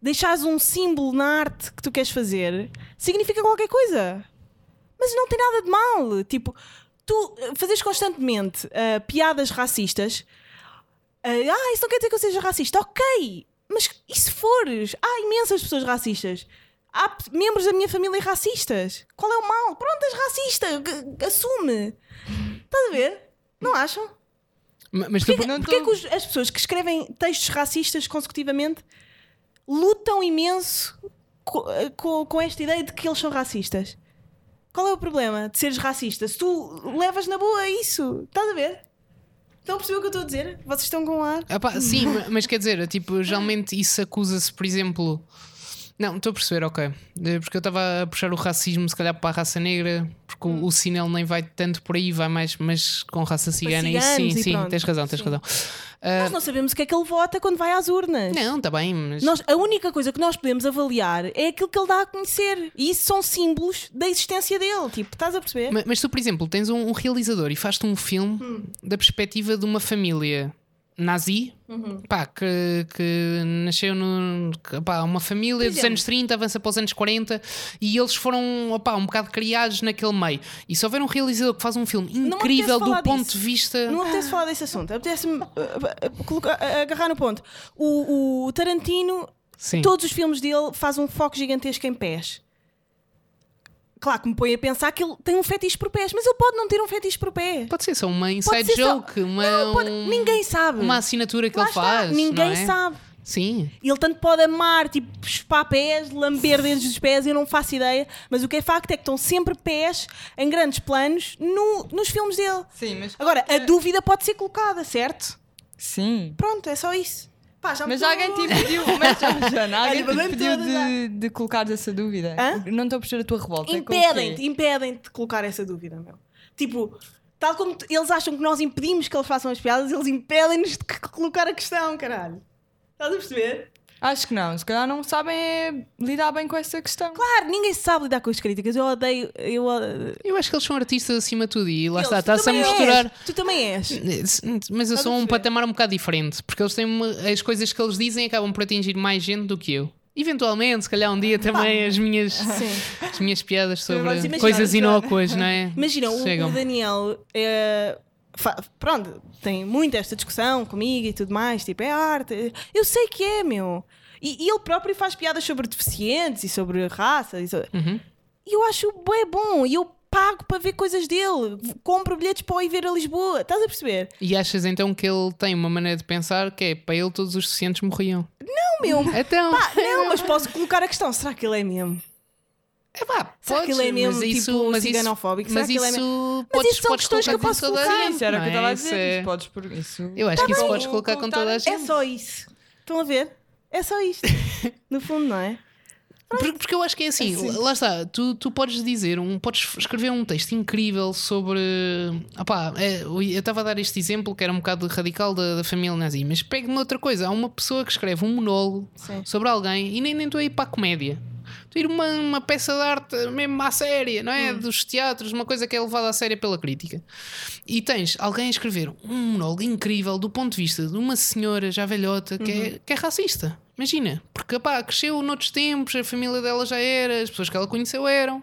deixares um símbolo na arte que tu queres fazer, significa qualquer coisa. Mas não tem nada de mal. Tipo, tu eh, fazes constantemente ah, piadas racistas. ah, ah, isso não quer dizer que eu seja racista. Ok, mas e se fores? Há imensas pessoas racistas. Há membros da minha família racistas. Qual é o mal? Pronto, és racista. Assume. Estás a ver? Não acham? Ma- Mas Porquê, não porquê tô- que os- as pessoas que escrevem textos racistas consecutivamente lutam imenso co- eh, co- com, esta ideia de que eles são racistas? Qual é o problema de seres racista? Se tu levas na boa isso, estás a ver? Estão a perceber o que eu estou a dizer? Vocês estão com ar? Epá, sim, ma- mas quer dizer, tipo, geralmente isso acusa-se, por exemplo. Não, estou a perceber, ok. Eh, Porque eu estava a puxar o racismo, se calhar, para a raça negra, porque o- o cinema nem vai tanto por aí, vai mais, mas com raça cigana. Isso, sim, e sim, pronto. tens razão, tens Sim. razão. Nós não sabemos o que é que ele vota quando vai às urnas. Não, está bem, mas. Nós, a única coisa que nós podemos avaliar é aquilo que ele dá a conhecer. E isso são símbolos da existência dele. Tipo, estás a perceber? Ma- Mas tu, por exemplo, tens um, um realizador e faz-te um filme Hum. da perspectiva de uma família nazi, Uhum. pá, que, que nasceu no, que, pá, uma família dos anos 30, avança para os anos 40 e eles foram opá, um bocado criados naquele meio. E se houver um realizador que faz um filme me incrível do ponto disso. de vista. Não apetece falar desse assunto. Apetece-me uh, uh, uh, agarrar no ponto. O, o Tarantino, Sim. todos os filmes dele faz um foco gigantesco em pés. Claro que me põe a pensar que ele tem um fetiche por pés, mas ele pode não ter um fetiche por pés. Pode ser só uma inside ser só- joke, uma, Não, pode- um- Ninguém sabe. uma assinatura que Lá ele está, faz. Ninguém não é? sabe. Sim. Ele tanto pode amar, tipo, chupar pés, lamber dedos dos pés, eu não faço ideia. Mas o que é facto é que estão sempre pés em grandes planos no- nos filmes dele. Sim, mas. Agora, a dúvida pode ser colocada, certo? Sim. Pronto, é só isso. Pá, já Mas alguém te pediu, mas, Jana, alguém te pediu de, de colocar essa dúvida. Hã? Não estou a perceber a tua revolta. Impedem-te, impedem-te de colocar essa dúvida, meu. Tipo, tal como eles acham que nós impedimos que eles façam as piadas, eles impedem-nos de colocar a questão, caralho. Estás a perceber? Acho que não. Se calhar não sabem lidar bem com essa questão. Claro, ninguém sabe lidar com as críticas. Eu odeio. Eu, odeio- Eu acho que eles são artistas acima de tudo e lá Eles, está, está-se a também és, misturar. Tu também és. Mas eu sou um patamar um bocado diferente, porque eles têm uma- as coisas que eles dizem acabam por atingir mais gente do que eu. Eventualmente, se calhar um dia também as minhas, Sim. as minhas piadas sobre Mas imagina, coisas inócuas, não é? Imagina, o, o Daniel é, pronto, tem muito esta discussão comigo e tudo mais, tipo, é arte. Eu sei que é, meu. E, e ele próprio faz piadas sobre deficientes e sobre raça. E so- Uhum. eu acho bem bom. E eu pago para ver coisas dele. Compro bilhetes para ir ver a Lisboa. Estás a perceber? E achas então que ele tem uma maneira de pensar que é para ele todos os deficientes morriam? Não, meu. Então, Pá, não, mas posso colocar a questão. Será que ele é mesmo? É pá, Será que podes, ele é mesmo, mas isso, tipo, mas isso- ciganofóbico? Será Mas que ele é isso Mas podes, isso são podes questões que eu colocar posso com toda a colocar. gente, Isso era o que eu é? estava a Isso dizer. é- Isso podes por isso. Eu acho que isso bem. podes colocar com toda a É gente. só isso. Estão a ver? É só isto. No fundo, não é? Porque, porque eu acho que é assim, lá está, tu, tu podes dizer, um, podes escrever um texto incrível sobre. Opá, é, eu estava a dar este exemplo que era um bocado radical da, da família nazi, mas pegue-me outra coisa. Há uma pessoa que escreve um monólogo Sim. sobre alguém e nem nem estou a ir para a comédia. Tu ir uma, uma peça de arte mesmo à séria, não é? Dos teatros, uma coisa que é levada a séria pela crítica. E tens alguém a escrever um monólogo incrível do ponto de vista de uma senhora já velhota que, é, que é racista. Imagina, porque pá, cresceu noutros tempos, a família dela já era, as pessoas que ela conheceu eram.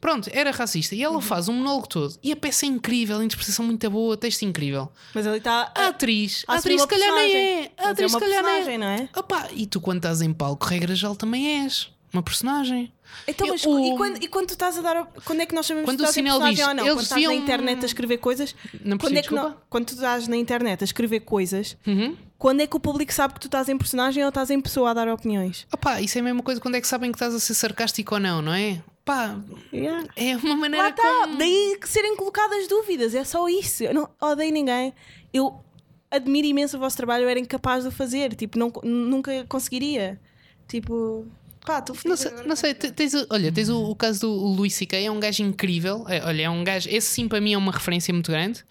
Pronto, era racista. E ela faz um monólogo todo. E a peça é incrível, a interpretação muito boa, texto incrível. Mas ele está. A atriz, a atriz se calhar nem é. A é atriz se calhar nem personagem, não é? Opa, e tu quando estás em palco, regra geral também és uma personagem. Então, Eu- mas o- e, quando, e quando tu estás a dar. Quando é que nós sabemos Quando que o tu estás em Sinel personagem diz, ou não? eles Quando estás na internet a escrever coisas. Não quando, é que não- quando tu estás na internet a escrever coisas, Uhum. quando é que o público sabe que tu estás em personagem ou estás em pessoa a dar opiniões? Opa, isso é a mesma coisa quando é que sabem que estás a ser sarcástico ou não, não é? Pá, Yeah. é uma maneira Lá está, como- daí que serem colocadas dúvidas, é só isso. Eu não odeio ninguém. Eu admiro imenso o vosso trabalho, eu era incapaz de o fazer, tipo, não, nunca conseguiria. Tipo, pá, tu Não sei, não sei, te- tens, o- olha, tens o, o caso do Luís C.K., é um gajo incrível. É, olha, é um gajo, esse sim para mim é uma referência muito grande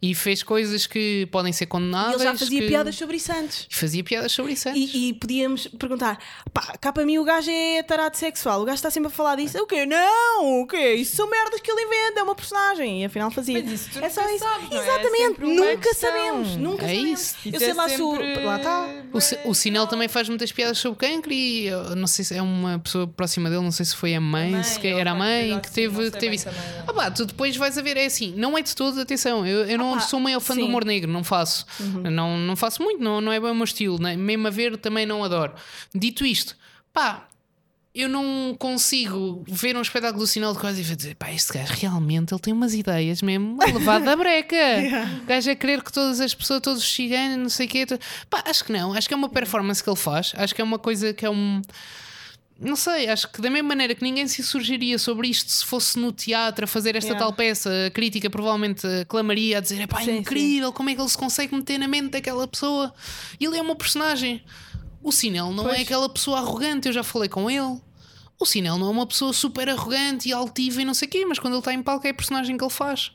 e fez coisas que podem ser E condenáveis. ele já fazia que- piadas sobre isso antes. E fazia piadas sobre isso antes. E, e podíamos perguntar: pá, cá para mim o gajo é tarado sexual, o gajo está sempre a falar disso. O quê? Não, o quê? Isso são merdas que ele inventa, é uma personagem. E afinal fazia. Mas isso tu é só isso. sabes, é? É Exatamente, sempre uma nunca questão. sabemos. Nunca É sabemos. isso. Eu sei é lá se o. sempre- Lá está. O, o Sinel também faz muitas piadas sobre cancro e eu não sei se é uma pessoa próxima dele, não sei se foi a mãe, mãe, se era a mãe que teve, que teve isso. também. Ah pá, tu depois vais a ver, é assim, não é de todo, atenção, eu, eu não Ah sou o maior fã sim. do humor negro, não faço. Não, não faço muito, não, não é bem o meu estilo, né? mesmo a ver também não adoro. Dito isto, pá. Eu não consigo ver um espetáculo do sinal de coisa e dizer, pá, este gajo realmente ele tem umas ideias mesmo a levar da breca. O gajo a querer que todas as pessoas, todos os ciganos, não sei o quê. Pá, acho que não. Acho que é uma performance que ele faz. Acho que é uma coisa que é um. Não sei, acho que da mesma maneira que ninguém se surgiria sobre isto se fosse no teatro a fazer esta Yeah. tal peça, a crítica provavelmente clamaria a dizer: é pá, Sim, incrível, como é que ele se consegue meter na mente daquela pessoa? Ele é uma personagem. O Sinel não Pois. é aquela pessoa arrogante, eu já falei com ele. O Sinel não é uma pessoa super arrogante e altiva e não sei o quê, mas quando ele está em palco é a personagem que ele faz.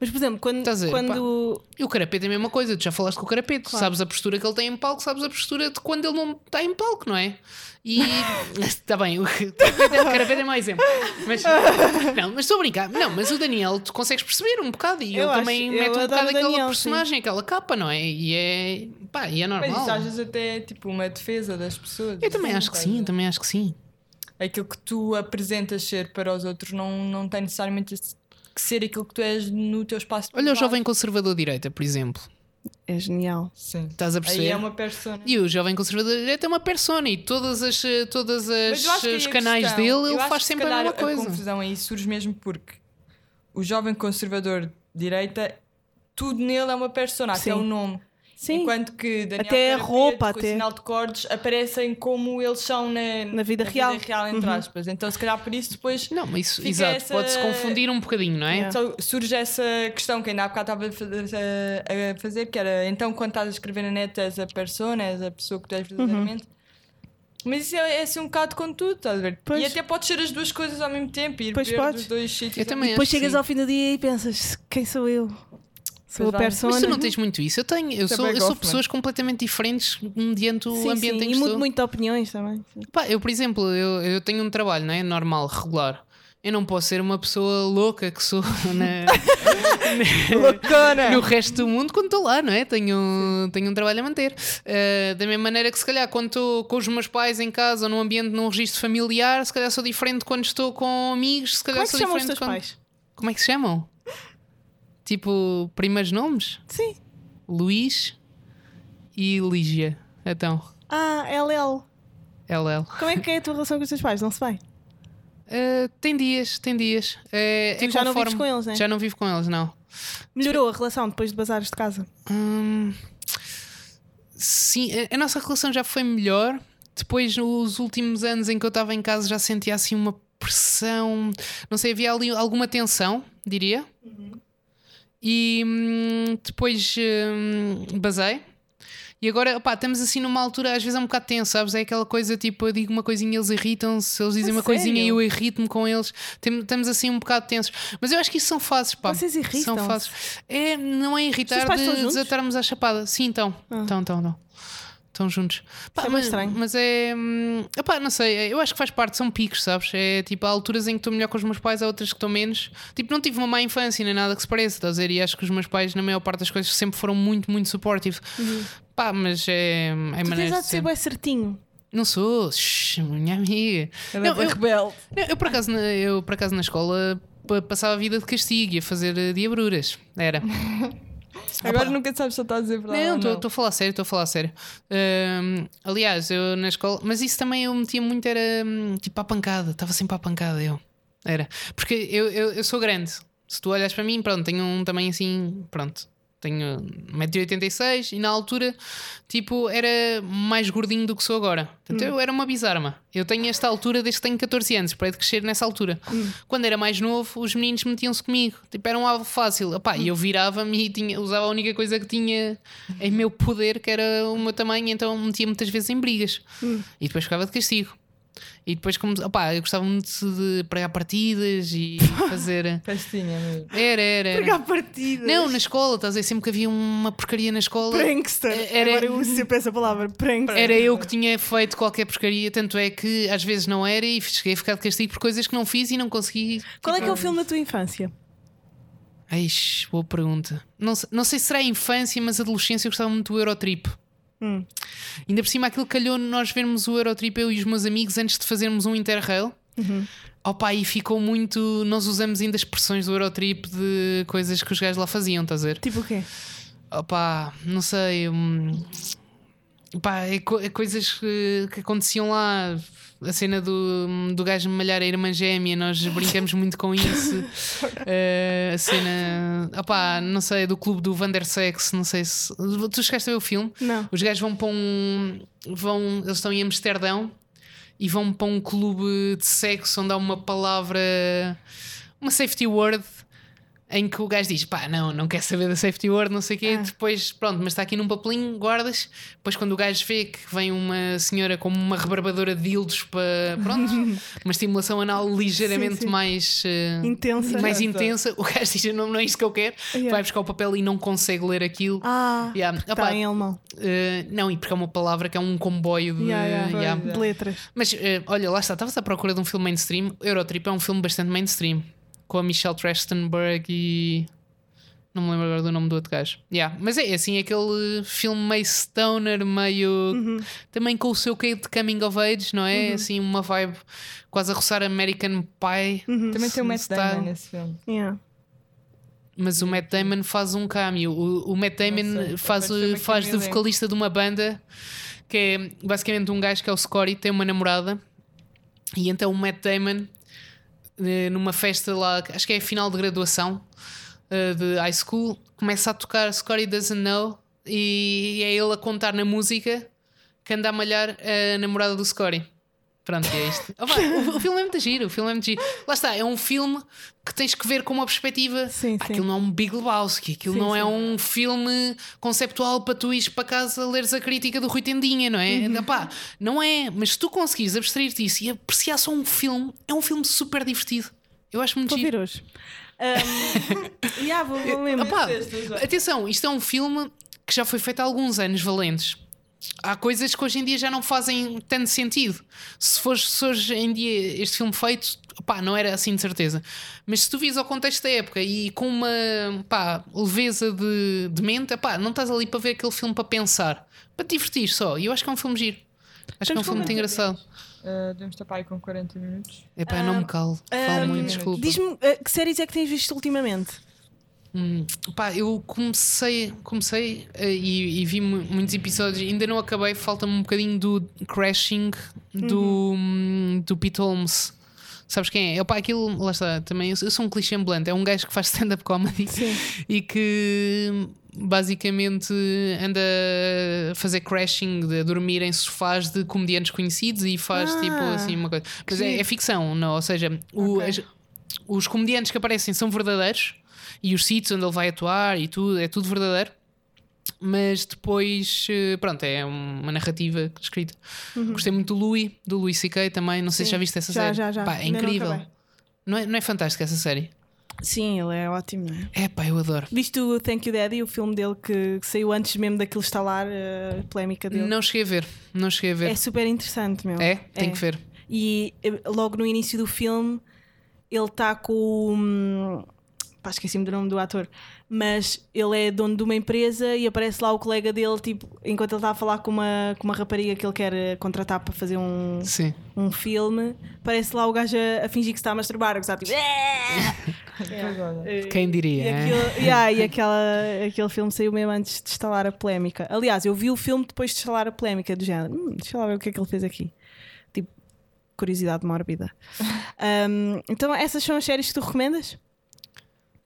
Mas, por exemplo, quando. Estás a ver, quando E o Carapete é a mesma coisa, tu já falaste com o Carapete, sabes a postura que ele tem em palco, sabes a postura de quando ele não está em palco, não é? E está bem, o Carapete é- é mau exemplo. Mas, não, mas estou a brincar. Não, mas o Daniel, tu consegues perceber um bocado e Eu ele acho- também eu mete um bocado o aquela Daniel, personagem, aquela capa, não é? E é, pá, e é Mas normal. isso às vezes até é tipo uma defesa das pessoas. Eu também assim, acho que sim, também acho que sim. Aquilo que tu apresentas ser para os outros não, não tem necessariamente que ser aquilo que tu és no teu espaço. de Olha o jovem conservador de direita, por exemplo. é genial. Sim. Estás a perceber? Aí é uma persona. E o jovem conservador de direita é uma persona e todas as, todas as aí os a canais questão- dele eu ele faz sempre a mesma coisa. A confusão aí surge mesmo porque o jovem conservador de direita, tudo nele é uma persona, até o nome. Sim. Enquanto que Daniel Até a roupa, com até. o sinal de cordes aparecem como eles são na, Na vida real. entre Uhum. aspas. Então, se calhar por isso depois Não, mas isso, exato, essa- pode-se confundir um bocadinho, não é? Yeah. Então, surge essa questão que ainda há bocado estava a fazer, a- a fazer, que era então quando estás a escrever na net és a persona, és a pessoa que tu és verdadeiramente. Mas isso é, é assim um bocado com tudo, estás a ver? Pois. E até pode ser as duas coisas ao mesmo tempo, ir Pois ver podes. dos dois sítios. Eu também Depois chegas sim. ao fim do dia e pensas: quem sou eu? Sou a persona. Mas tu não tens muito isso. Eu tenho, eu sou, Também eu sou pessoas completamente diferentes mediante o Sim, ambiente sim. em que E mudo estou. muito de opiniões também. Pá, eu, por exemplo, eu, eu tenho um trabalho, não é? Normal, regular. Eu não posso ser uma pessoa louca que sou na- Loucona! no resto do mundo quando estou lá, não é? Tenho, tenho um trabalho a manter. Uh, da mesma maneira que, se calhar, quando estou com os meus pais em casa ou num ambiente, num registro familiar, se calhar sou diferente quando estou com amigos, se calhar Como é que se sou chamam os diferente teus quando... pais? Como é que se chamam? Tipo, primeiros nomes? Sim. Luís e Lígia. Então, Ah, LL. LL. Como é que é a tua relação com os teus pais? Não se vai? Uh, tem dias, tem dias. Uh, Tu é já não conforme- vives com eles, né? Já não vivo com eles, não. Melhorou a relação depois de bazares de casa? Hum, sim, a, a nossa relação já foi melhor. Depois, nos últimos anos em que eu estava em casa, já sentia assim uma pressão. Não sei, havia ali alguma tensão, diria. E hum, depois hum, basei. E agora, opá, estamos assim numa altura, às vezes é um bocado tenso, sabes? É aquela coisa tipo, eu digo uma coisinha, eles irritam-se, eles dizem A uma coisinha e sério? eu irrito-me com eles. Tem- Estamos assim um bocado tensos. Mas eu acho que isso são fases, pá. Vocês São irritam-se? fases. É, não é irritar de desatarmos à chapada. Sim, então. Ah. Então, então, então. Estão juntos. Pá, é mas, estranho. mas é. hum, epá, não sei, eu acho que faz parte, são picos, sabes? É tipo, há alturas em que estou melhor com os meus pais, há outras que estou menos. Tipo, não tive uma má infância nem nada que se pareça, estás a dizer? E acho que os meus pais, na maior parte das coisas, sempre foram muito, muito supportive. Pá, mas é. é Uhum. Tu tens de ser. bem certinho. Não sou, shh, minha amiga. Ela Não, é eu- rebelde. não, Eu por acaso, na, eu, por acaso na escola pa- passava a vida de castigo e a fazer eh, diabruras. Era. Agora nunca sabes se estou a dizer verdade. Não, ou estou a falar sério, estou a falar sério. Ahm, aliás, eu na escola. Mas isso também eu metia muito, era hum, tipo à pancada, estava sempre à pancada eu. Era. Porque eu, eu, eu sou grande. Se tu olhas para mim, pronto, tenho um tamanho assim, pronto. Tenho 1,86m e na altura, tipo, era mais gordinho do que sou agora. Portanto, eu era uma bizarma. Eu tenho esta altura desde que tenho 14 anos, para de crescer nessa altura. Quando era mais novo, os meninos metiam-se comigo. Tipo, era um alvo fácil. Epá, E eu virava-me e tinha, usava a única coisa que tinha em meu poder, que era o meu tamanho, então metia muitas vezes em brigas. E depois ficava de castigo. E depois, como, opá, eu gostava muito de pregar partidas e fazer. Festinha mesmo. Era, era. Pegar partidas. Não, na escola, estás a ver? Sempre que havia uma porcaria na escola. Prankster. Era- Agora eu uso sempre essa palavra. Prankster. Era eu que tinha feito qualquer porcaria, tanto é que às vezes não era e cheguei a ficar de castigo por coisas que não fiz e não consegui. Qual é que é o filme da tua infância? Eish, boa pergunta. Não, sei- não sei se será infância, mas adolescência eu gostava muito do Eurotrip. Hum. Ainda por cima, aquilo calhou nós vermos o Eurotrip, eu e os meus amigos, antes de fazermos um Interrail. Uhum. Opa, e ficou muito. Nós usamos ainda expressões do Eurotrip de coisas que os gajos lá faziam, estás a ver? Tipo o quê? Opa, não sei. hum, pá, é, co- é coisas que, que aconteciam lá. A cena do, do gajo malhar a irmã gêmea, nós brincamos muito com isso. Eh, a cena, opá, não sei, do clube do Vandersex, não sei se. Tu chegaste a ver o filme? Não. Os gajos vão para um. Vão, eles estão em Amsterdão e vão para um clube de sexo onde há uma palavra. Uma safety word em que o gajo diz: pá, não, não quer saber da safety word, não sei o quê. Depois, pronto, mas está aqui num papelinho, guardas. Depois, quando o gajo vê que vem uma senhora com uma rebarbadora de dildos para. Pronto, uma estimulação anal ligeiramente Sim, sim. mais. eh, Intensa. Mais Intensa. o gajo diz: não, não é isto que eu quero. Yeah. Vai buscar o papel e não consegue ler aquilo. Ah, Yeah. está em alemão. Uh, não, e porque é uma palavra que é um comboio de. Yeah, yeah. De letras. Mas uh, olha, lá está, estavas à procura de um filme mainstream. Eurotrip é um filme bastante mainstream. Com a Michelle Trachtenberg e. Não me lembro agora do nome do outro gajo. Yeah. Mas é assim, aquele filme meio stoner, meio. Uhum. Também com o seu quê de coming of age, não é? Assim, uma vibe quase a roçar American Pie. Uhum. Também tem o Matt Style. Damon nesse filme. Yeah. Mas o Matt Damon faz um cameo. O, o Matt Damon sei, faz, tenha faz de vocalista de uma banda que é basicamente um gajo que é o Scotty, tem uma namorada. E então o Matt Damon, numa festa lá, acho que é a final de graduação eh, de high school, começa a tocar Scotty Doesn't Know e é ele a contar na música que anda a malhar a namorada do Scotty. Pronto, é isto. Opa, o, o filme é muito giro, o filme é muito giro. Lá está, é um filme que tens que ver com uma perspectiva. Sim, sim. Aquilo não é um Big Lebowski, aquilo Sim, não é sim. um filme conceptual para tu ires para casa leres a crítica do Rui Tendinha, não é? Uhum. Epá, não é, mas se tu conseguires abstrair-te disso e apreciar só um filme, é um filme super divertido. Eu acho muito Vou giro. ver hoje. Um, yeah, vou, vou já. atenção, isto é um filme que já foi feito há alguns anos valentes. Há coisas que hoje em dia já não fazem tanto sentido. Se fosse se hoje em dia este filme feito, pá, não era assim de certeza. Mas se tu vis ao contexto da época e com uma pá, leveza de, de mente, pá, não estás ali para ver aquele filme para pensar, para te divertir só. E eu acho que é um filme giro. Acho que é um filme muito engraçado. Uh, devemos estar para aí com 40 minutos. Epá, eu não me calo. Falo um, muito, desculpa. Diz-me uh, que séries é que tens visto ultimamente? Hum, pá, eu comecei, comecei eh, e, e vi mu- muitos episódios, ainda não acabei, falta-me um bocadinho do Crashing do, hum, do Pete Holmes. Sabes quem é? Epá, aquilo, lá está, também eu, sou um clichê ambulante, é um gajo que faz stand-up comedy e que hum, basicamente anda a fazer crashing, de dormir em sofás de comediantes conhecidos e faz Ah, tipo assim uma coisa. Mas é, é ficção, não? Ou seja, o- Ok. as- os comediantes que aparecem são verdadeiros e os sítios onde ele vai atuar e tudo, é tudo verdadeiro. Mas depois, eh, pronto, é uma narrativa escrita. Gostei muito do Louis, do Louis C.K. também. Não sei se Uhum. Sim. já viste essa Já, série. já, já. Pá, é Ainda incrível. Não é, não é fantástica essa série? Sim, ele é ótimo, não é? É pá, eu adoro. Viste o Thank You Daddy, o filme dele que, que saiu antes mesmo daquilo estalar, a polémica dele? Não cheguei a ver, não cheguei a ver. É super interessante, meu. É? Tenho que ver. E eh, logo no início do filme ele está com o. hum, Pá, esqueci-me do nome do ator. Mas ele é dono de uma empresa e aparece lá o colega dele, tipo, enquanto ele está a falar com uma, com uma rapariga que ele quer eh, contratar para fazer um, Sim. um filme. Aparece lá o gajo a, a fingir que se está a masturbar, a gozar, tipo. Quem diria? E, hein? aquilo, yeah, e aquela, aquele filme saiu mesmo antes de instalar a polémica. Aliás, eu vi o filme depois de instalar a polémica, do género. Hum, deixa lá ver o que é que ele fez aqui. Tipo, curiosidade mórbida. Um, então, essas são as séries que tu recomendas?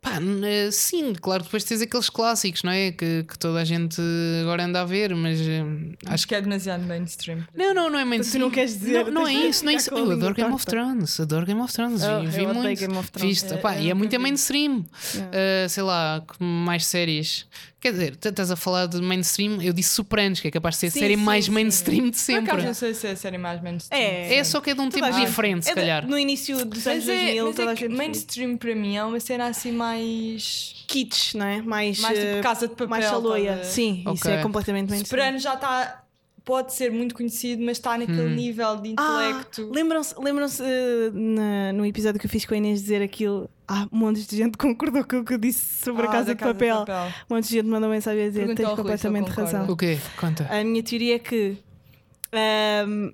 Pá, eh, sim, claro, depois tens aqueles clássicos, não é? Que, que toda a gente agora anda a ver, mas eh, acho que é demasiado mainstream. Não, não, não é mainstream. não queres dizer, Não, não é isso, não é isso. Eu adoro Game of. Thrones, adoro Game of Thrones. Oh, vi, muito. Game of Thrones. Viste? É, Pá, eu e é muito vi. mainstream. Yeah. Uh, sei lá, mais séries. Quer dizer, tu estás a falar de mainstream, eu disse Sopranos, que é capaz de ser a Sim, série sim, mais sim. mainstream de sempre. não sei se é a série mais mainstream. É. É só que é de um tempo diferente, se é calhar. No início dos anos Mas é, 2000, mas toda é a que gente. mainstream para mim é uma cena assim mais. Kits, não é? Mais, Mais tipo eh, Casa de Papel, Mais chaloia. Sim, isso é completamente mainstream. Soprano já está. Pode ser muito conhecido, mas está naquele Hum. nível de Ah, intelecto. lembram-se lembram-se eh, na- no episódio que eu fiz com a Inês dizer aquilo? Ah, um monte de gente concordou com o que eu disse sobre a Ah, Casa, da de, papel. Papel. Um monte de gente mandou mensagem a dizer: Pergunta tens Rui completamente concorda. razão. O quê? Conta. A minha teoria é que ahm,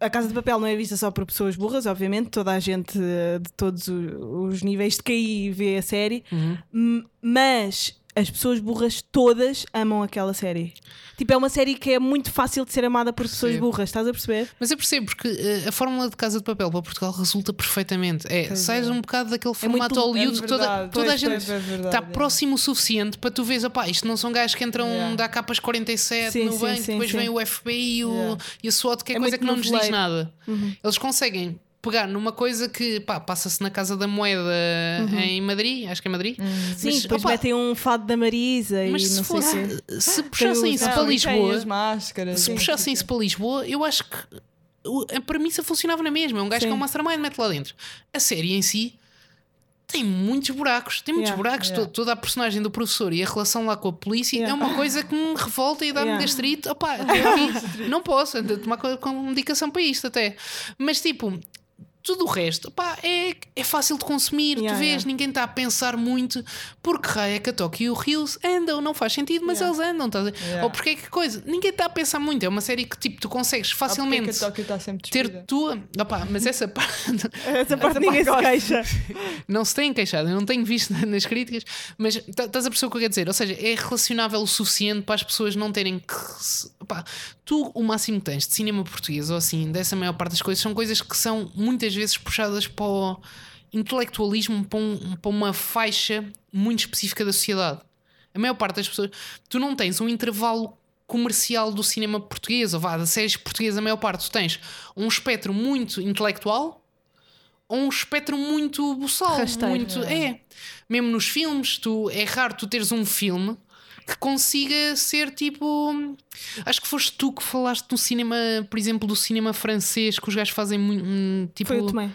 a Casa de Papel não é vista só por pessoas burras, obviamente, toda a gente eh, de todos os níveis de QI vê a série, Uhum. Mas as pessoas burras todas amam aquela série. Tipo, é uma série que é muito fácil de ser amada por pessoas burras, estás a perceber? Mas eu percebo, porque eh, a fórmula de Casa de Papel para Portugal resulta perfeitamente. É, sais um bocado daquele formato muito- Hollywood é que toda, toda a gente é está é. próximo o suficiente para tu veres, opá, isto não são gajos que entram Yeah. da capas 47 Sim, no sim, banco, sim, depois vem o FBI e, o, Yeah. e a SWAT, que é, É coisa que não nos diz nada. Eles conseguem pegar numa coisa que passa-se na Casa da Moeda em Madrid, acho que é Madrid. Sim, Mas, depois opá, metem um fado da Marisa mas e se não fosse, sei se puxassem isso para Lisboa, as máscaras. se puxassem isso para Lisboa, eu acho que a premissa funcionava na mesma. É um gajo Sim. que é um mastermind, mete lá dentro. A série em si tem muitos buracos. Tem muitos Yeah. buracos. Yeah. To- Toda a personagem do professor e a relação lá com a polícia Yeah. é uma coisa que me revolta e dá-me gastrite. Aqui não posso tomar co- com medicação para isto até. Mas tipo. Tudo o resto pá, é, é fácil de consumir, Yeah, tu vês, yeah. ninguém está a pensar muito porque raio é que a Tóquio e o Rios andam, não faz sentido, mas Yeah. eles andam? Yeah. Ou porque é que coisa, ninguém está a pensar muito, é uma série que tipo, tu consegues Ah, porque é facilmente que a Tóquio sempre ter tua. Opá, mas essa parte Essa parte ninguém se queixa. não se tem queixado, eu não tenho visto nas críticas, mas tá- estás a perceber o que eu quero dizer? Ou seja, é relacionável o suficiente para as pessoas não terem que. opá, tu, o máximo que tens de cinema português ou assim, dessa maior parte das coisas, são coisas que são muitas vezes puxadas para o intelectualismo, para, um- para uma faixa muito específica da sociedade. A maior parte das pessoas. Tu não tens um intervalo comercial do cinema português, ou vá, das séries portuguesas, a maior parte. Tu tens um espectro muito intelectual ou um espectro muito buçal. Rasteiro. muito, é. Mesmo nos filmes, tu, é raro tu teres um filme que consiga ser tipo. Acho que foste tu que falaste no cinema, por exemplo, do cinema francês, que os gajos fazem muito. tipo, Foi o Tomé.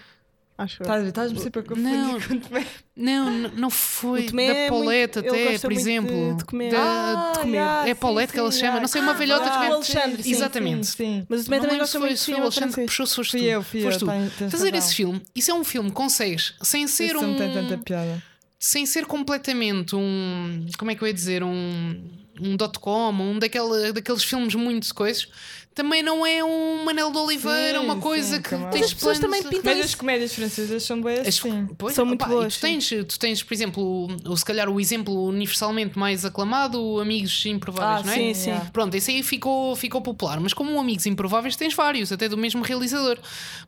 Acho ver? Estás-me sempre a confundir Não. com o Tomé. Não, não foi. O Tomé da é Paulette ele até, gosta por muito exemplo. de- de comer. Da- Ah, de comer. yeah, é Paulette sim, que ela chama, yeah. não sei, uma Ah, velhota que ah, vem- o Alexandre, sim, Exatamente. Sim, sim. Mas o Tomé Não também gosta se muito foi, de se foi o Alexandre que puxou, se foste Fui tu. eu, fui eu, Foste tu. Fazer esse filme, isso é um filme que consegues, sem ser um. não tem tanta piada. Sem ser completamente um. Como é que eu ia dizer? Um. Um dot-com, um daquela, daqueles filmes muito coisas. Também não é um Manel de Oliveira, Sim, uma coisa sim, que tens Mas as pessoas também pintam Mas isso. as comédias francesas são boas As- assim. pois, São muito opá, e boas, Tu tens, tu tens, por exemplo, o, o- se calhar o exemplo universalmente mais aclamado, Amigos Improváveis, Ah, não é? sim, sim. Pronto, esse aí ficou, ficou popular. Mas como Amigos Improváveis tens vários, até do mesmo realizador.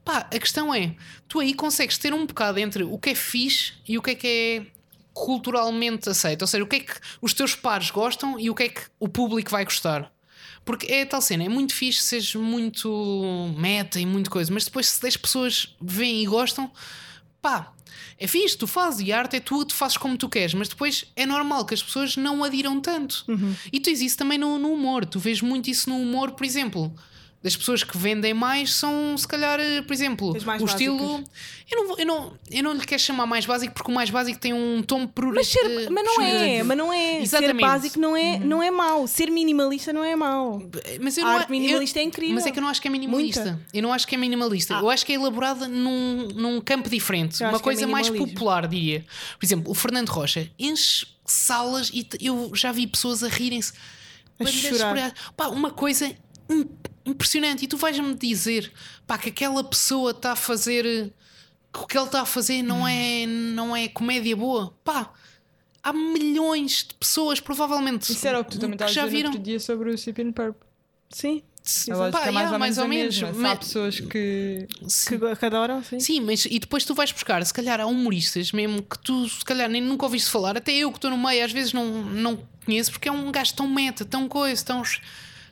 Pá, a questão é, tu aí consegues ter um bocado entre o que é fixe e o que é que é culturalmente aceito. Ou seja, o que é que os teus pares gostam e o que é que o público vai gostar. Porque é tal cena, é muito fixe seres muito meta e muito coisa, mas depois se 10 pessoas veem e gostam, pá, é fixe, tu fazes e a arte é tua, tu fazes como tu queres, mas depois é normal que as pessoas não adiram tanto. E tu tens isso também no, no humor, tu vês muito isso no humor, por exemplo. Das pessoas que vendem mais são, se calhar, eh, por exemplo, mais o estilo. básicas. Eu não, vou- eu, não, eu não lhe quero chamar mais básico porque o mais básico tem um tom por. Mas, ser, eh, mas não é, mas não é. Exatamente. Ser básico não é, não é mau. Ser minimalista não é mau. Mas eu A não arte minimalista eu- é incrível. Mas é que eu não acho que é minimalista. Muita. Eu não acho que é minimalista. Ah. Eu acho que é elaborada num, num campo diferente. Eu Uma é coisa mais minimalismo. popular, diria. Por exemplo, o Fernando Rocha enche salas e eu já vi pessoas a rirem-se. A chorar. Pá, uma coisa impressionante. E tu vais-me dizer pá, que aquela pessoa está a fazer. que o que ele está a fazer não é, não é comédia boa. Pá, há milhões de pessoas, provavelmente. Isso era o que tu também estavas a já viram. outro dia sobre o Cipin Purp. Sim. A lógica Pá, é mais yeah, ou mais menos ou a menos, mesma. Se mas- Há pessoas que. Sim. Que, que adoram, sim. Sim, mas e depois tu vais buscar, se calhar há humoristas mesmo que tu se calhar nem nunca ouviste falar, até eu que estou no meio às vezes não, não conheço porque é um gajo tão meta, tão coisa, tão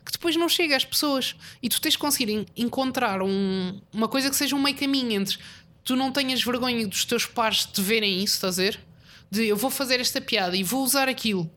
que depois não chega às pessoas e tu tens de conseguir en- encontrar um- uma coisa que seja um meio caminho entre tu não tenhas vergonha dos teus pares te verem isso, estás a ver? De eu vou fazer esta piada e vou usar aquilo.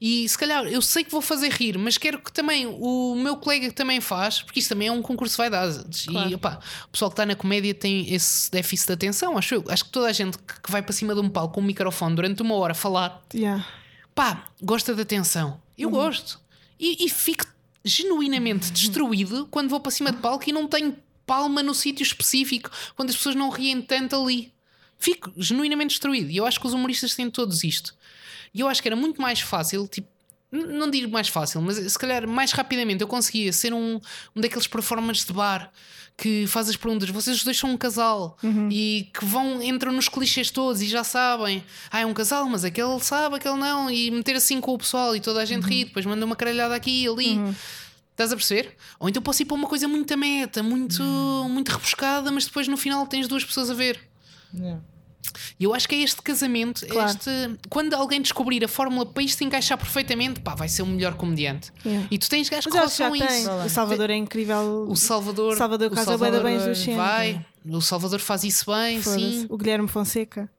E se calhar eu sei que vou fazer rir, mas quero que também o meu colega que também faz, porque isso também é um concurso de vaidades. Claro. E opá, o pessoal que está na comédia tem esse déficit de atenção, acho eu. Acho que toda a gente que vai para cima de um palco com um microfone durante uma hora a falar, Yeah. pá, gosta de atenção. Eu Uhum. gosto. E, e fico genuinamente destruído quando vou para cima de palco e não tenho palma no sítio específico, quando as pessoas não riem tanto ali. Fico genuinamente destruído. E eu acho que os humoristas têm todos isto. E eu acho que era muito mais fácil, tipo, não digo mais fácil, mas se calhar mais rapidamente eu conseguia ser um, um daqueles performers de bar que faz as perguntas. Vocês os dois são um casal e que vão, entram nos clichês todos e já sabem. Ah, é um casal, mas aquele sabe, aquele não. E meter assim com o pessoal e toda a gente ri, depois manda uma caralhada aqui e ali. Estás a perceber? Ou então posso ir para uma coisa muito meta, muito, muito rebuscada, mas depois no final tens duas pessoas a ver. Yeah. E eu acho que é este casamento, é Claro. este. Quando alguém descobrir a fórmula para isto se encaixar perfeitamente, pá, vai ser o melhor comediante. Yeah. E tu tens gajos que roçam tem. isso. O Salvador é incrível. O Salvador. Salvador o bué da bem Salvador dos cenas, Vai. O Salvador faz isso bem, sim. O Guilherme Fonseca.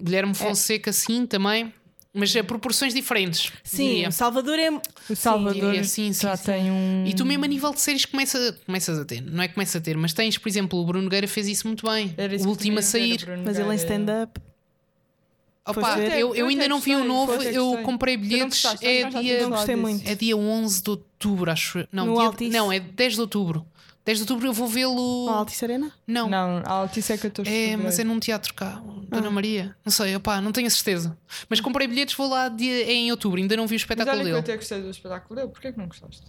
Guilherme É. Fonseca, sim, também. Mas a proporções diferentes. Sim, diria. o Salvador é. O Salvador diria, sim, sim, já sim. tem um. E tu mesmo a nível de séries começa, começas a ter, não é que começa a ter, mas tens, por exemplo, o Bruno Nogueira fez isso muito bem. Era isso o último a sair. Mas ele em stand-up. Opa, eu, eu Eu ainda não vi o gostei, novo, eu comprei bilhetes. gostaste? É dia, é dia 11 de outubro, acho eu. Não, No dia- não, é 10 de outubro. 10 de outubro eu vou vê-lo. Na Altice Arena? Não, Não, a Altice é 14 de é, mas é num teatro cá, Dona Ah. Maria. Não sei, opá, não tenho a certeza. Mas comprei bilhetes, vou lá dia, é em outubro, ainda não vi o Mas espetáculo olha que eu dele. até gostei do espetáculo dele, porquê que não gostaste?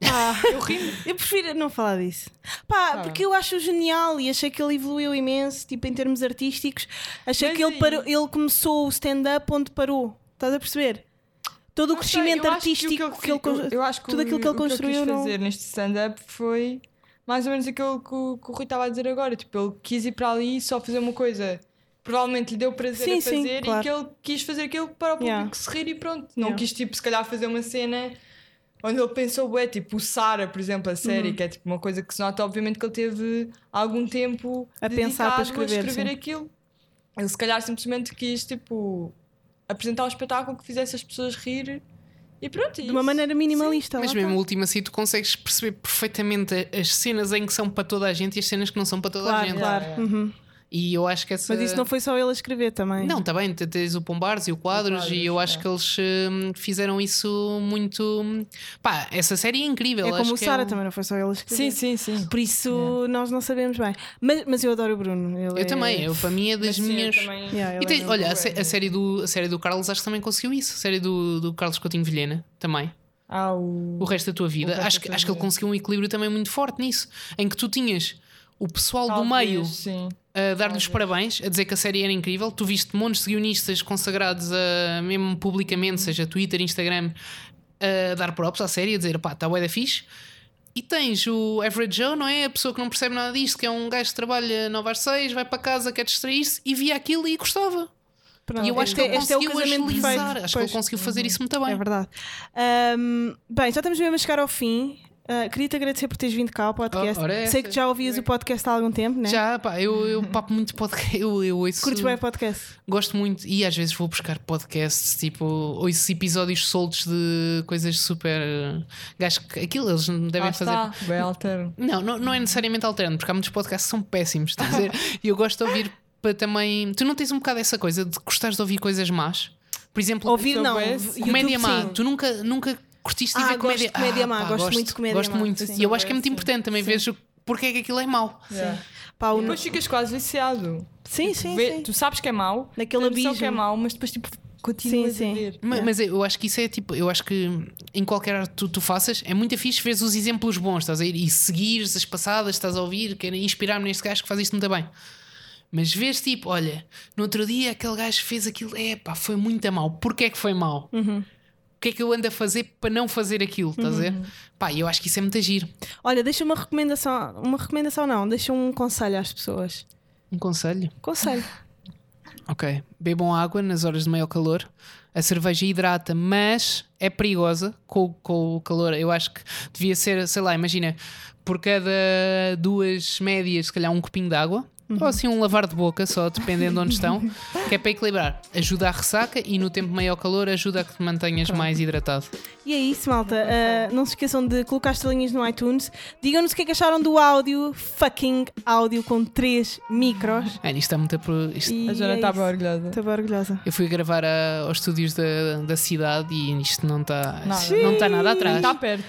Pá, Eu ri eu prefiro não falar disso. Pá, Tá porque eu acho genial e achei que ele evoluiu imenso, tipo, em termos artísticos. Achei Mas que ele, parou, ele começou o stand-up onde parou. Estás a perceber? Todo o Não sei, crescimento eu que o artístico eu que ele, fiz- con- eu acho que tudo aquilo que ele o eu construiu quis não- fazer neste stand-up foi mais ou menos aquilo que o, que o Rui estava a dizer agora. Tipo, ele quis ir para ali e só fazer uma coisa. Provavelmente lhe deu prazer Sim, a sim, fazer claro. e que ele quis fazer aquilo para o público Yeah. se rir e pronto. Não Yeah. quis, tipo, se calhar fazer uma cena onde ele pensou, é tipo o Sara, por exemplo, a série, Uhum. que é tipo uma coisa que se nota, obviamente, que ele teve algum tempo A pensar para escrever, a escrever sim. aquilo. Ele se calhar simplesmente quis, tipo, apresentar um espetáculo que fizesse as pessoas rir e pronto. é de uma maneira minimalista. Mas mesmo está. o último assim, tu consegues perceber perfeitamente a- as cenas em que são para toda a gente e as cenas que não são para toda a Claro, gente. claro. Yeah, Uhum. E eu acho que essa. Mas isso não foi só ele a escrever também. Não, está bem, tens o Pombares e o Quadros, Quadros, e eu acho é. que eles hum, fizeram isso muito. Pá, essa série é incrível. é como o que Sara um- também, não foi só ele a escrever. Sim, sim, sim. Por isso nós não sabemos bem. Mas, mas eu adoro o Bruno. Ele Eu é- também, eu, para mim é das Mas sim, eu minhas. também- Yeah, E é olha, a, série do, a série do Carlos acho que também conseguiu isso. A série do, do Carlos Coutinho Vilhena também. Ah, o... O resto da tua vida. Acho, da que- tua acho que ele conseguiu um equilíbrio também muito forte nisso. Em que tu tinhas o pessoal do Talvez, meio Sim. a dar-lhes parabéns, a dizer que a série era incrível. Tu viste montes de guionistas consagrados, a, mesmo publicamente, seja Twitter, Instagram, a dar props à série, a dizer pá, está bué da fixe. E tens o Average Joe, não é? A pessoa que não percebe nada disto, que é um gajo que trabalha 9 às 6, vai para casa, quer distrair-se e via aquilo e gostava. Pronto, e eu acho que este ele é- é o conseguiu casamento agilizar. Acho que Pois. ele conseguiu fazer isso muito bem. É verdade. Ahm, bem, já estamos mesmo a chegar ao fim. Ah, Queria-te agradecer por teres vindo cá ao podcast. Oh, é Sei que já ouvias o podcast há algum tempo, né? Já, pá, eu, eu papo muito podcast. Eu, eu ouço. Curtes bem o podcast? Gosto muito e às vezes vou buscar podcasts, tipo, ouço episódios soltos de coisas super. Gajo que aquilo eles não devem Ah, fazer. está, bem alterno. Não, não, não é necessariamente alterno, porque há muitos podcasts que são péssimos, estás a dizer? E eu gosto de ouvir para também. Tu não tens um bocado essa coisa de gostares de ouvir coisas más? Por exemplo, Ouvir não. soubesse, YouTube, comédia má. sim. Tu nunca, nunca curtiste de Ah, ver gosto comédia comédia Ah, má, pá, gosto muito de comédia Gosto má, muito. sim. E eu acho que é muito Sim. importante também ver porque é que aquilo é mau. Yeah. Pá, o- Depois ficas quase viciado. Sim, sim, Vê- sim. Tu sabes que é mau, Naquele abismo. que é mau, mas depois tipo continuas Sim, sim. a ver. Ma- Mas, eu acho que isso é tipo, eu acho que em qualquer arte tu, tu faças é muito fixe ver os exemplos bons, estás a ir e seguires as passadas, estás a ouvir, querem inspirar-me neste gajo que faz isto muito bem. Mas vês tipo, olha, no outro dia aquele gajo fez aquilo, é pá, foi muito a mal. Porquê é que foi mal? Uhum. O que é que eu ando a fazer para não fazer aquilo? Estás a ver? Pá, eu acho que isso é muito giro. Olha, deixa uma recomendação. Uma recomendação não, deixa um conselho às pessoas. Um conselho. Conselho. Ok. Bebam água nas horas de maior calor. A cerveja hidrata, mas é perigosa com, com o calor. Eu acho que devia ser, sei lá, imagina, por cada duas médias, se calhar um copinho de água. Ou assim um lavar de boca, só dependendo de onde estão, que é para equilibrar. Ajuda a ressaca e no tempo maior calor ajuda a que te mantenhas mais hidratado. E é isso, malta. Uh, não se esqueçam de colocar estrelinhas no iTunes. Digam-nos o que é que acharam do áudio. Fucking áudio com 3 micros. É, isto está muito a pro- isto- A Joana é bem orgulhosa. Bem orgulhosa. Eu fui gravar a- aos estúdios da, da cidade e isto não está Nada. não está nada atrás. Está perto.